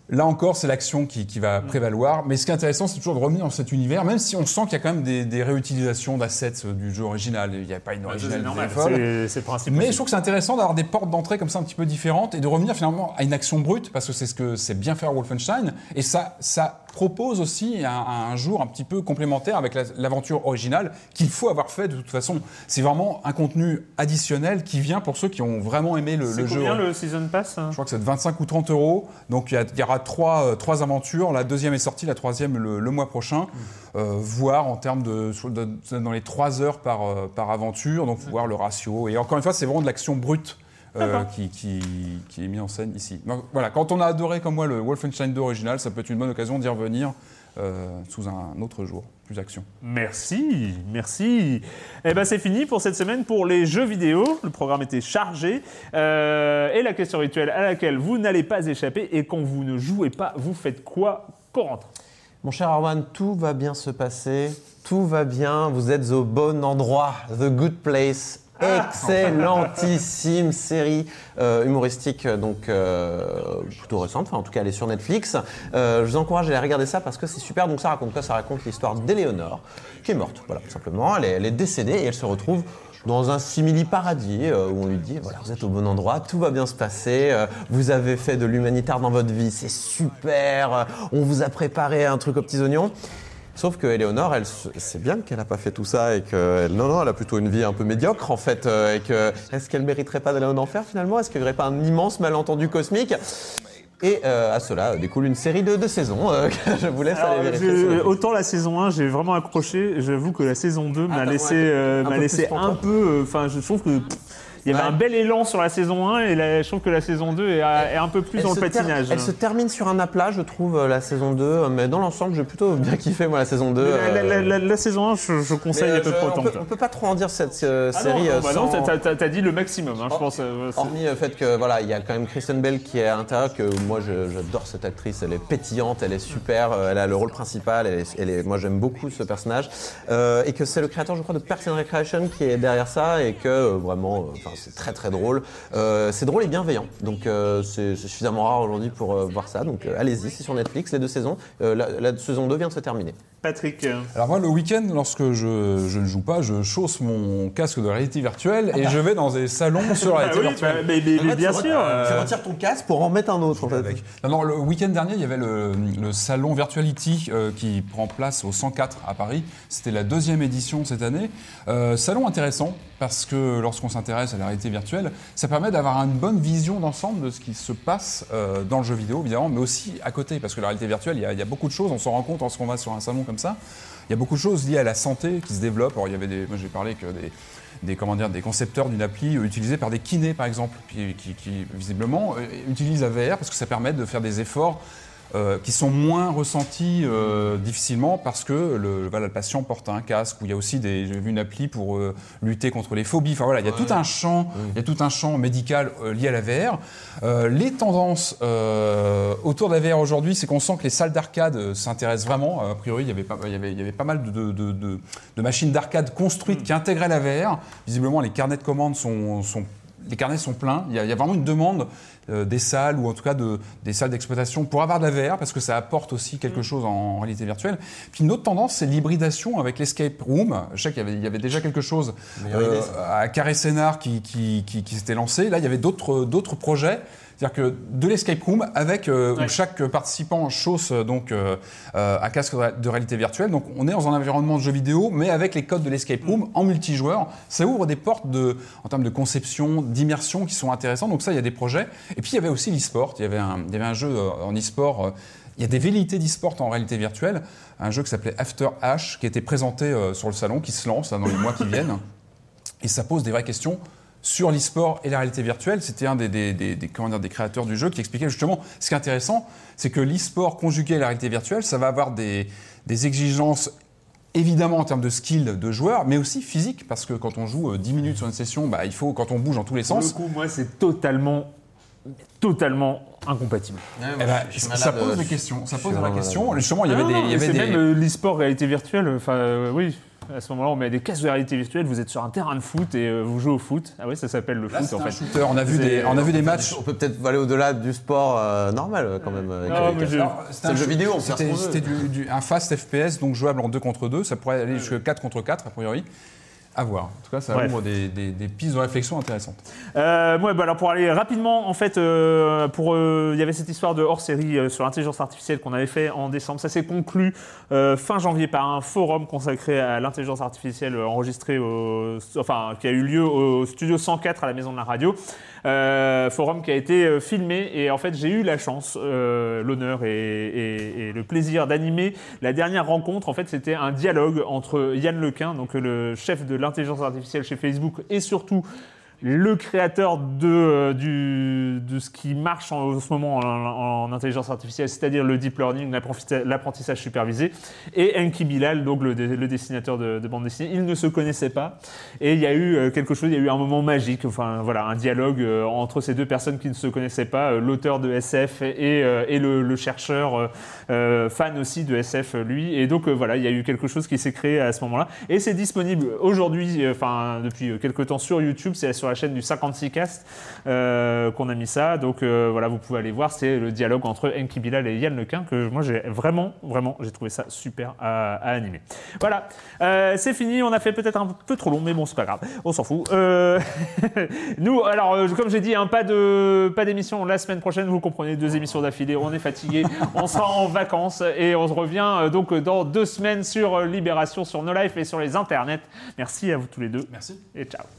Là encore, c'est l'action qui, qui va prévaloir. Mais ce qui est intéressant, c'est toujours de revenir dans cet univers, même si on sent qu'il y a quand même des, des réutilisations d'assets euh, du jeu original. Il n'y a pas une originalité folle. C'est c'est le principe. Mais aussi. je trouve que c'est intéressant d'avoir des portes d'entrée comme ça un petit peu différentes et de revenir finalement à une action brute parce que c'est ce que c'est bien faire Wolfenstein et ça ça propose aussi un, un jour un petit peu complémentaire avec la- l'aventure originale qu'il faut avoir fait de toute façon. C'est vraiment un contenu additionnel qui vient pour ceux qui ont vraiment aimé le, C'est le jeu. combien le season pass hein? Je crois que c'est de 25 ou 30 euros. Donc il y, aura trois, euh, trois aventures. La deuxième est sortie, la troisième le, le mois prochain. Euh, voir en termes de- dans les 3 heures par, euh, par aventure. Donc voir le ratio. Et encore une fois, c'est vraiment de l'action brute. Euh, qui, qui, qui est mis en scène ici. Donc, voilà, quand on a adoré comme moi le Wolfenstein 2 original, ça peut être une bonne occasion d'y revenir euh, sous un autre jour, plus action. Merci, merci. Eh ben c'est fini pour cette semaine pour les jeux vidéo. Le programme était chargé. Euh, et la question rituelle à laquelle vous n'allez pas échapper. Et quand vous ne jouez pas, vous faites quoi Corentin? Mon cher Arwan, tout va bien se passer, tout va bien, vous êtes au bon endroit, The Good Place. Excellentissime série euh, humoristique, euh, donc euh, plutôt récente, enfin en tout cas elle est sur Netflix. Euh, je vous encourage à aller regarder ça parce que c'est super. Donc ça raconte quoi? Ça raconte l'histoire d'Éléonore qui est morte, voilà, tout simplement. Elle est, décédée et elle se retrouve dans un simili-paradis euh, où on lui dit voilà, vous êtes au bon endroit, tout va bien se passer, vous avez fait de l'humanitaire dans votre vie, c'est super, on vous a préparé un truc aux petits oignons. Sauf que Éléonore, elle c'est bien qu'elle n'a pas fait tout ça et que non, non, elle a plutôt une vie un peu médiocre en fait. euh, et que est-ce qu'elle mériterait pas d'aller en enfer finalement? Est-ce qu'il n'y aurait pas un immense malentendu cosmique? Et euh, à cela découle une série de, de saisons euh, que je vous laisse Alors, aller vérifier. autant la saison 1, j'ai vraiment accroché. J'avoue que la saison 2 m'a Ah, laissé, euh, m'a laissé pour un peu. Enfin, je trouve que. pff, il y avait Ouais. un bel élan sur la saison 1 et la- je trouve que la saison 2 est, est un peu plus Elle dans le patinage. elle se termine sur un aplat, je trouve, euh, la saison 2. euh, Mais dans l'ensemble, j'ai plutôt bien kiffé, moi, la saison 2. Mais la, la- euh, la- la saison 1, je, je conseille à peu près on, autant. peut, on peut pas trop en dire cette euh, Ah série. non, bah non, sans- t'as- t'as t'as dit le maximum, hein, je pense. Hormis le fait que voilà, il y a quand même Kristen Bell qui est à l'intérieur, que moi je- j'adore cette actrice, elle est pétillante, elle est super, elle a le rôle principal, elle est, elle est- moi j'aime beaucoup ce personnage, Euh, et que c'est le créateur je crois de Parks and Recreation qui est derrière ça, et que euh, vraiment, c'est très très drôle, Euh, c'est drôle et bienveillant, donc euh, c'est suffisamment rare aujourd'hui pour euh, voir ça, donc allez-y, c'est sur Netflix les deux saisons, la, la saison 2 vient de se terminer. Patrick. Alors moi, le week-end, lorsque je, je ne joue pas, je chausse mon casque de réalité virtuelle et je vais dans des salons sur la Ah réalité oui, virtuelle. bah, mais, mais- mais bien tu sûr. re- euh, Tu retires ton casque pour en mettre un autre en fait. Avec. Non, non, le week-end dernier, il y avait le, le salon Virtuality euh, qui prend place au 104 à Paris. C'était la deuxième édition cette année. Euh, salon intéressant parce que lorsqu'on s'intéresse à la réalité virtuelle, ça permet d'avoir une bonne vision d'ensemble de ce qui se passe euh, dans le jeu vidéo, évidemment, mais aussi à côté, parce que la réalité virtuelle, il y a, il y a beaucoup de choses, on s'en rend compte lorsqu'on va sur un salon ça. Il y a beaucoup de choses liées à la santé qui se développent. Alors, il y avait des, moi j'ai parlé que des, des, concepteurs d'une appli euh, utilisée par des kinés, par exemple, qui, qui- qui, visiblement euh, utilisent la VR parce que ça permet de faire des efforts euh, qui sont moins ressentis euh, difficilement parce que le, voilà, le patient porte un casque ou il y a aussi des j'ai vu une appli pour euh, lutter contre les phobies. Enfin voilà il y a tout un champ il y a tout un champ médical lié à la VR les tendances autour de la VR aujourd'hui c'est qu'on sent que les salles d'arcade s'intéressent vraiment. A priori il y avait pas, il y avait, il y avait pas mal de, de, de- de- de machines d'arcade construites qui intégraient la VR visiblement les carnets de commandes sont, sont les carnets sont pleins. Il y a, il y a vraiment une demande euh, des salles ou en tout cas de, des salles d'exploitation pour avoir de la VR parce que ça apporte aussi quelque chose en, en réalité virtuelle. Puis une autre tendance, c'est l'hybridation avec l'escape room. Je sais qu'il y avait, il y avait déjà quelque chose euh, à Carré Sénard qui, qui, qui, qui s'était lancé. Là, il y avait d'autres d'autres projets. C'est-à-dire que de l'escape room avec euh, Ouais. où chaque participant chausse euh, donc euh, un casque de ré- de réalité virtuelle. Donc on est dans un environnement de jeu vidéo, mais avec les codes de l'escape room en multijoueur. Ça ouvre des portes de, en termes de conception, d'immersion qui sont intéressants. Donc ça, il y a des projets. Et puis il y avait aussi l'e-sport. Il y avait un, il y avait un jeu en e-sport. il y a des velléités d'e-sport en réalité virtuelle. Un jeu qui s'appelait After H, qui a été présenté sur le salon, qui se lance là, dans les mois qui viennent. Et ça pose des vraies questions sur l'e-sport et la réalité virtuelle. C'était un des, des, des- des- comment dire, des créateurs du jeu qui expliquait justement ce qui est intéressant, c'est que l'e-sport conjugué à la réalité virtuelle, ça va avoir des, des exigences évidemment en termes de skill de joueur, mais aussi physique, parce que quand on joue euh, 10 minutes sur une session, bah, il faut, quand on bouge dans tous les Pour le sens, coup, moi, c'est totalement, totalement incompatible. eh ben, ça pose des questions. Ça pose la question. Justement, il y avait des, non, il y avait des, même euh, l'e-sport réalité virtuelle. Enfin, euh, oui. À ce moment-là, on met des casques de réalité virtuelle, vous êtes sur un terrain de foot et euh, vous jouez au foot. Ah oui, ça s'appelle le Là, foot c'est en un fait. shooter. On a vu des, on a vu des matchs. On peut peut-être aller au-delà du sport euh, normal euh, quand même. avec Non, les mais casques. je- Alors, C'est un le jeu vidéo, on peut faire C'était ce qu'on veut. c'était du- du- un fast FPS, donc jouable en 2 contre 2. Ça pourrait aller jusqu'à 4 contre 4, a priori. À voir. En tout cas, ça Bref. ouvre des, des- des pistes de réflexion intéressantes. Euh, ouais, bah alors pour aller rapidement, en fait, euh, pour euh, il y avait cette histoire de hors-série euh, sur l'intelligence artificielle qu'on avait fait en décembre. Ça s'est conclu fin janvier par un forum consacré à l'intelligence artificielle enregistré, au, enfin, qui a eu lieu au studio 104 à la Maison de la Radio. Forum qui a été filmé et en fait j'ai eu la chance, l'honneur et, et- et le plaisir d'animer la dernière rencontre. En fait c'était un dialogue entre Yann Lequin, donc le chef de l'intelligence artificielle chez Facebook et surtout le créateur de, euh, de ce qui marche en, ce moment en, en intelligence artificielle, c'est-à-dire le deep learning, l'apprenti- l'apprentissage supervisé, et Enki Bilal, donc le, dessinateur de, de bande dessinée. Ils ne se connaissaient pas, et il y a eu euh, quelque chose, il y a eu un moment magique, enfin voilà, un dialogue euh, entre ces deux personnes qui ne se connaissaient pas, l'auteur de SF et, et le, chercheur fan aussi de SF, lui. Et donc voilà, il y a eu quelque chose qui s'est créé à ce moment-là, et c'est disponible aujourd'hui, enfin depuis quelques temps sur YouTube, c'est sur la chaîne du 56cast euh, qu'on a mis ça. Donc euh, voilà, vous pouvez aller voir, c'est le dialogue entre Enki Bilal et Yann Lequin que moi j'ai vraiment, vraiment, j'ai trouvé ça super à, à animer. Voilà, Euh, c'est fini, on a fait peut-être un peu trop long, mais bon, c'est pas grave, on s'en fout. Nous, alors, comme j'ai dit, hein, pas de pas d'émission la semaine prochaine, vous comprenez, deux émissions d'affilée, on est fatigué, on sera en vacances et on se revient donc dans deux semaines sur Libération, sur No Life et sur les internets. Merci à vous tous les deux Merci. et ciao.